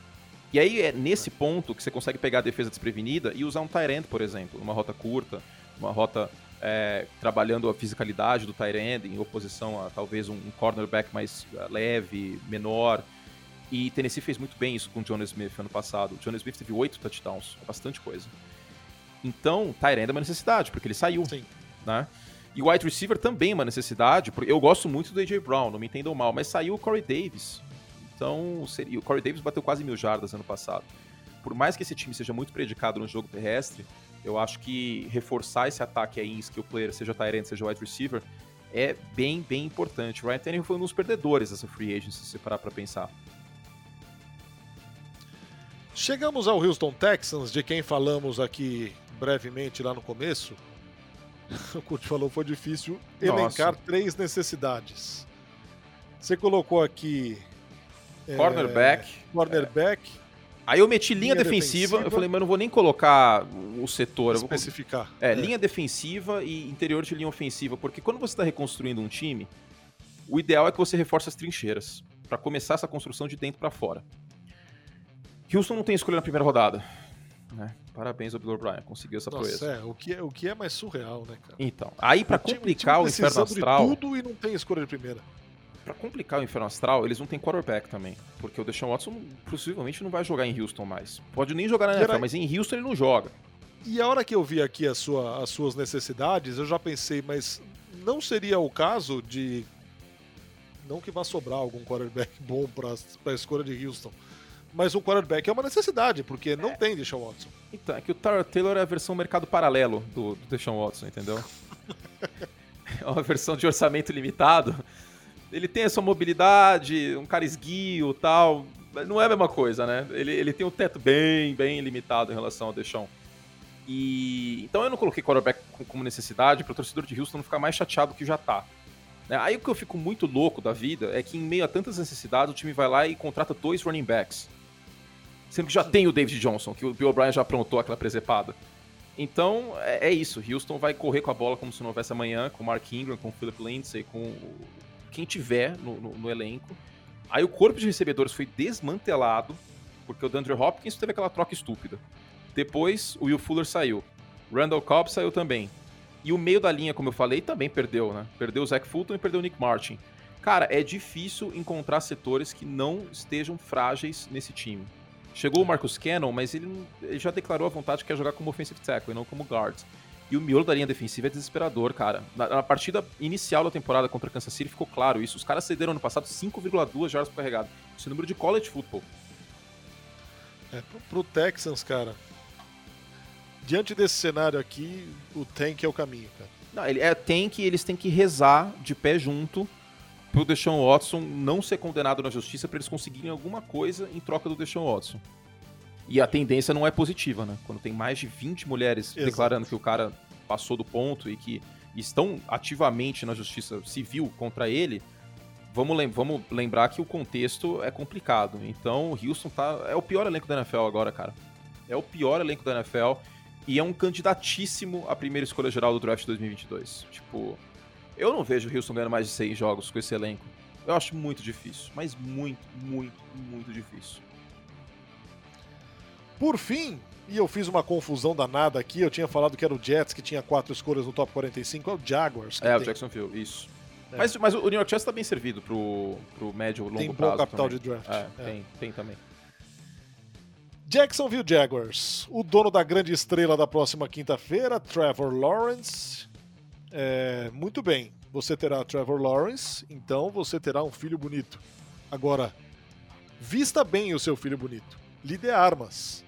E aí é nesse ponto que você consegue pegar a defesa desprevenida e usar um end, por exemplo, numa rota curta, uma rota é, trabalhando a fisicalidade do Tyrande em oposição a talvez um, cornerback mais uh, leve, menor. E Tennessee fez muito bem isso com o John Smith ano passado. O John Smith teve oito touchdowns, é bastante coisa. Então, Tyrande é uma necessidade, porque ele saiu. Sim. Né? E o wide receiver também é uma necessidade, porque eu gosto muito do AJ Brown, não me entendam mal, mas saiu o Corey Davis. Então, seria, o Corey Davis bateu quase mil jardas ano passado. Por mais que esse time seja muito predicado no jogo terrestre, eu acho que reforçar esse ataque aí em skill player, seja Tyrant, seja wide receiver, é bem, bem importante. O Ryan Tannehill foi um dos perdedores dessa free agency, se você parar pra pensar. Chegamos ao Houston Texans, de quem falamos aqui brevemente lá no começo. O Kurt falou foi difícil elencar Nossa. três necessidades. Você colocou aqui. Cornerback. É, cornerback. É Aí eu meti linha, linha defensiva, defensiva, eu falei, mas não vou nem colocar o setor. Especificar. Vou... É, é, linha defensiva e interior de linha ofensiva, porque quando você está reconstruindo um time, o ideal é que você reforce as trincheiras, para começar essa construção de dentro para fora. Houston não tem escolha na primeira rodada. Né? Parabéns ao Bill O'Brien, conseguiu essa Nossa, proeza. É, o que, é, o que é mais surreal, né, cara? Então, aí para complicar o, o inferno astral... Tudo e não tem escolha de primeira para complicar o Inferno Astral, eles não têm quarterback também. Porque o Deshaun Watson possivelmente não vai jogar em Houston mais. Pode nem jogar na NFL, mas em Houston ele não joga. E a hora que eu vi aqui a sua, as suas necessidades, eu já pensei, mas não seria o caso de. Não que vá sobrar algum quarterback bom para a escolha de Houston. Mas um quarterback é uma necessidade, porque não é. tem Deshaun Watson. Então, é que o Tyler Taylor é a versão mercado paralelo do, do Deshaun Watson, entendeu? é uma versão de orçamento limitado ele tem a sua mobilidade, um cara esguio tal. não é a mesma coisa, né? Ele, ele tem um teto bem, bem limitado em relação ao Deixão. E então eu não coloquei quarterback como necessidade para o torcedor de Houston não ficar mais chateado que já tá. Né? Aí o que eu fico muito louco da vida é que em meio a tantas necessidades o time vai lá e contrata dois running backs. Sendo que já tem o David Johnson, que o Bill O'Brien já aprontou aquela presepada. Então é, é, isso, Houston vai correr com a bola como se não houvesse amanhã, com o Mark Ingram, com o Philip Lindsay, com quem tiver no, no, no elenco. Aí o corpo de recebedores foi desmantelado, porque o DeAndre Hopkins teve aquela troca estúpida. Depois o Will Fuller saiu. Randall Cobb saiu também. E o meio da linha, como eu falei, também perdeu, né? Perdeu o Zach Fulton e perdeu o Nick Martin. Cara, é difícil encontrar setores que não estejam frágeis nesse time. Chegou o Marcus Cannon, mas ele, ele já declarou a vontade de quer jogar como offensive tackle e não como guard. E o miolo da linha defensiva é desesperador, cara. Na, na, partida inicial da temporada contra Kansas City ficou claro isso. Os caras cederam no passado 5,2 jardas por carregado. Esse é número de college football. É, pro, pro Texans, cara, diante desse cenário aqui, o tank é o caminho, cara. Não, ele é tank e eles têm que rezar de pé junto pro Deshaun Watson não ser condenado na justiça para eles conseguirem alguma coisa em troca do Deshaun Watson. E a tendência não é positiva, né? Quando tem mais de 20 mulheres Exato. declarando que o cara passou do ponto e que estão ativamente na justiça civil contra ele, vamos, lem vamos lembrar que o contexto é complicado. Então o Houston tá, é o pior elenco da NFL agora, cara. É o pior elenco da NFL e é um candidatíssimo à primeira escolha geral do draft 2022. Tipo, eu não vejo o Houston ganhando mais de seis jogos com esse elenco. Eu acho muito difícil, mas muito, muito, muito difícil. Por fim, e eu fiz uma confusão danada aqui, eu tinha falado que era o Jets que tinha quatro escolhas no top 45, é o Jaguars. é, tem. o Jacksonville, isso. É. Mas, mas o New York Jets está bem servido pro, pro médio e longo tem prazo. Tem bom capital também. de draft. É, é. Tem, tem também. Jacksonville Jaguars. O dono da grande estrela da próxima quinta-feira, Trevor Lawrence. É, muito bem, você terá Trevor Lawrence, então você terá um filho bonito. Agora, vista bem o seu filho bonito. Lhe dê armas.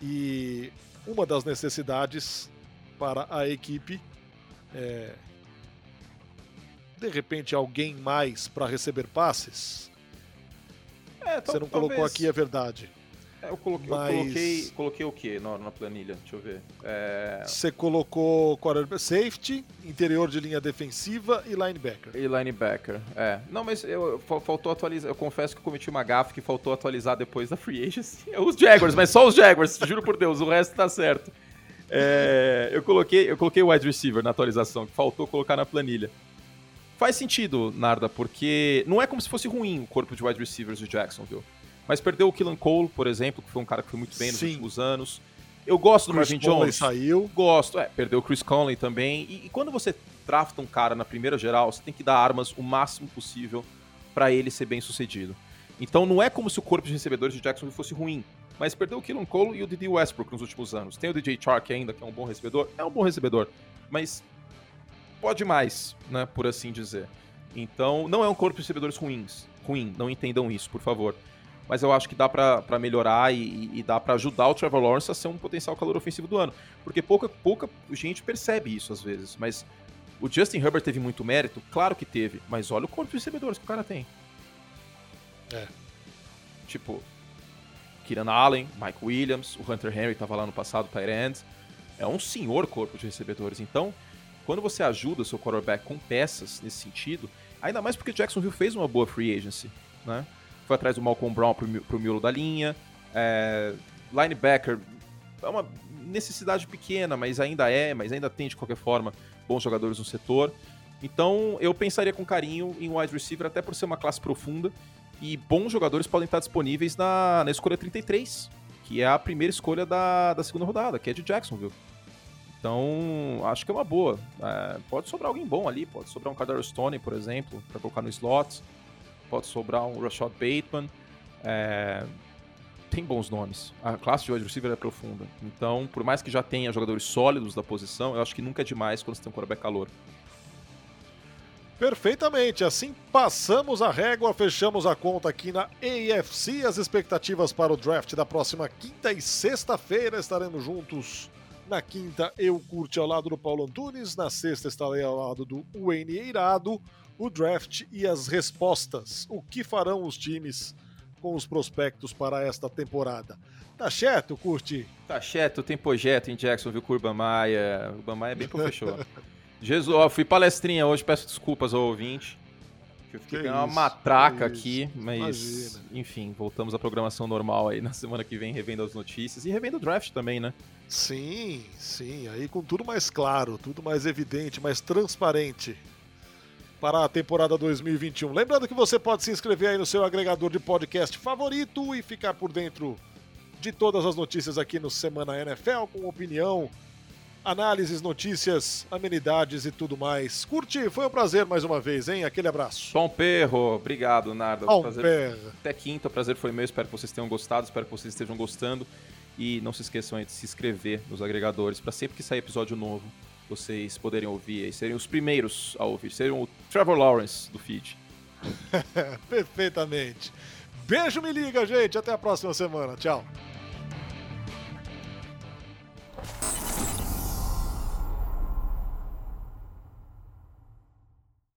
E uma das necessidades para a equipe é. De repente, alguém mais para receber passes? É, Você não talvez... colocou aqui a verdade. É, eu, coloquei, Mas... eu coloquei, coloquei o que na, na, planilha? Deixa eu ver. É... Você colocou safety, interior de linha defensiva e linebacker. E linebacker, é. Não, mas eu, faltou atualizar. Eu confesso que eu cometi uma gafe que faltou atualizar depois da free agency. Os Jaguars, mas só os Jaguars, juro por Deus, o resto tá certo. É, eu coloquei eu coloquei o wide receiver na atualização, que faltou colocar na planilha. Faz sentido, Narda, porque não é como se fosse ruim o corpo de wide receivers do Jacksonville. Mas perdeu o Killan Cole, por exemplo, que foi um cara que foi muito bem nos Sim. últimos anos. Eu gosto do Chris Marvin Conley Jones. saiu. Gosto, é, perdeu o Chris Conley também. E, e, quando você drafta um cara na primeira geral, você tem que dar armas o máximo possível para ele ser bem sucedido. Então não é como se o corpo de recebedores de Jacksonville fosse ruim, mas perdeu o Killan Cole e o Didi Westbrook nos últimos anos. Tem o DJ Chark ainda, que é um bom recebedor. É um bom recebedor, mas pode mais, né, por assim dizer. Então não é um corpo de recebedores ruins. Ruim, não entendam isso, por favor mas eu acho que dá para melhorar e, e dá para ajudar o Trevor Lawrence a ser um potencial calor ofensivo do ano. Porque pouca, pouca gente percebe isso às vezes, mas o Justin Herbert teve muito mérito? Claro que teve, mas olha o corpo de recebedores que o cara tem. É. Tipo, Kieran Allen, Mike Williams, o Hunter Henry estava lá no passado, Tyrant. É um senhor corpo de recebedores. Então, quando você ajuda o seu quarterback com peças nesse sentido, ainda mais porque Jacksonville fez uma boa free agency, né? Foi atrás do Malcolm Brown pro, pro miolo da linha. É, linebacker é uma necessidade pequena, mas ainda é, mas ainda tem de qualquer forma bons jogadores no setor. Então eu pensaria com carinho em wide receiver, até por ser uma classe profunda. E bons jogadores podem estar disponíveis na, na escolha 33, que é a primeira escolha da, da segunda rodada, que é de Jacksonville. Então, acho que é uma boa. É, pode sobrar alguém bom ali, pode sobrar um Kadar Stone, por exemplo, para colocar no slot pode sobrar um Rashad Bateman. É, tem bons nomes. A classe de wide receiver é profunda. Então, por mais que já tenha jogadores sólidos da posição, eu acho que nunca é demais quando você tem um quarterback calor. Perfeitamente. Assim passamos a régua, fechamos a conta aqui na AFC. As expectativas para o draft da próxima quinta e sexta-feira estaremos juntos. Na quinta, eu curte ao lado do Paulo Antunes. Na sexta, estarei ao lado do Wayne Eirado o draft e as respostas. O que farão os times com os prospectos para esta temporada. Tá certo, Curti? Tá certo, tem projeto em Jacksonville com o Urban Maia. O Urban Maia é bem professor. Jesus, ó, fui palestrinha hoje, peço desculpas ao ouvinte. Eu fiquei uma matraca aqui, mas Imagina. enfim, voltamos à programação normal aí na semana que vem, revendo as notícias e revendo o draft também, né? Sim, sim, aí com tudo mais claro, tudo mais evidente, mais transparente para a temporada 2021. Lembrando que você pode se inscrever aí no seu agregador de podcast favorito e ficar por dentro de todas as notícias aqui no Semana NFL com opinião análises, notícias, amenidades e tudo mais. Curti, foi um prazer mais uma vez, hein? Aquele abraço. Tom Perro, obrigado, Nardo. Tom prazer... Perro. Até quinta, o prazer foi meu, espero que vocês tenham gostado, espero que vocês estejam gostando. E não se esqueçam de se inscrever nos agregadores para sempre que sair episódio novo, vocês poderem ouvir e serem os primeiros a ouvir, serem o Trevor Lawrence do feed. Perfeitamente. Beijo, me liga, gente. Até a próxima semana. Tchau.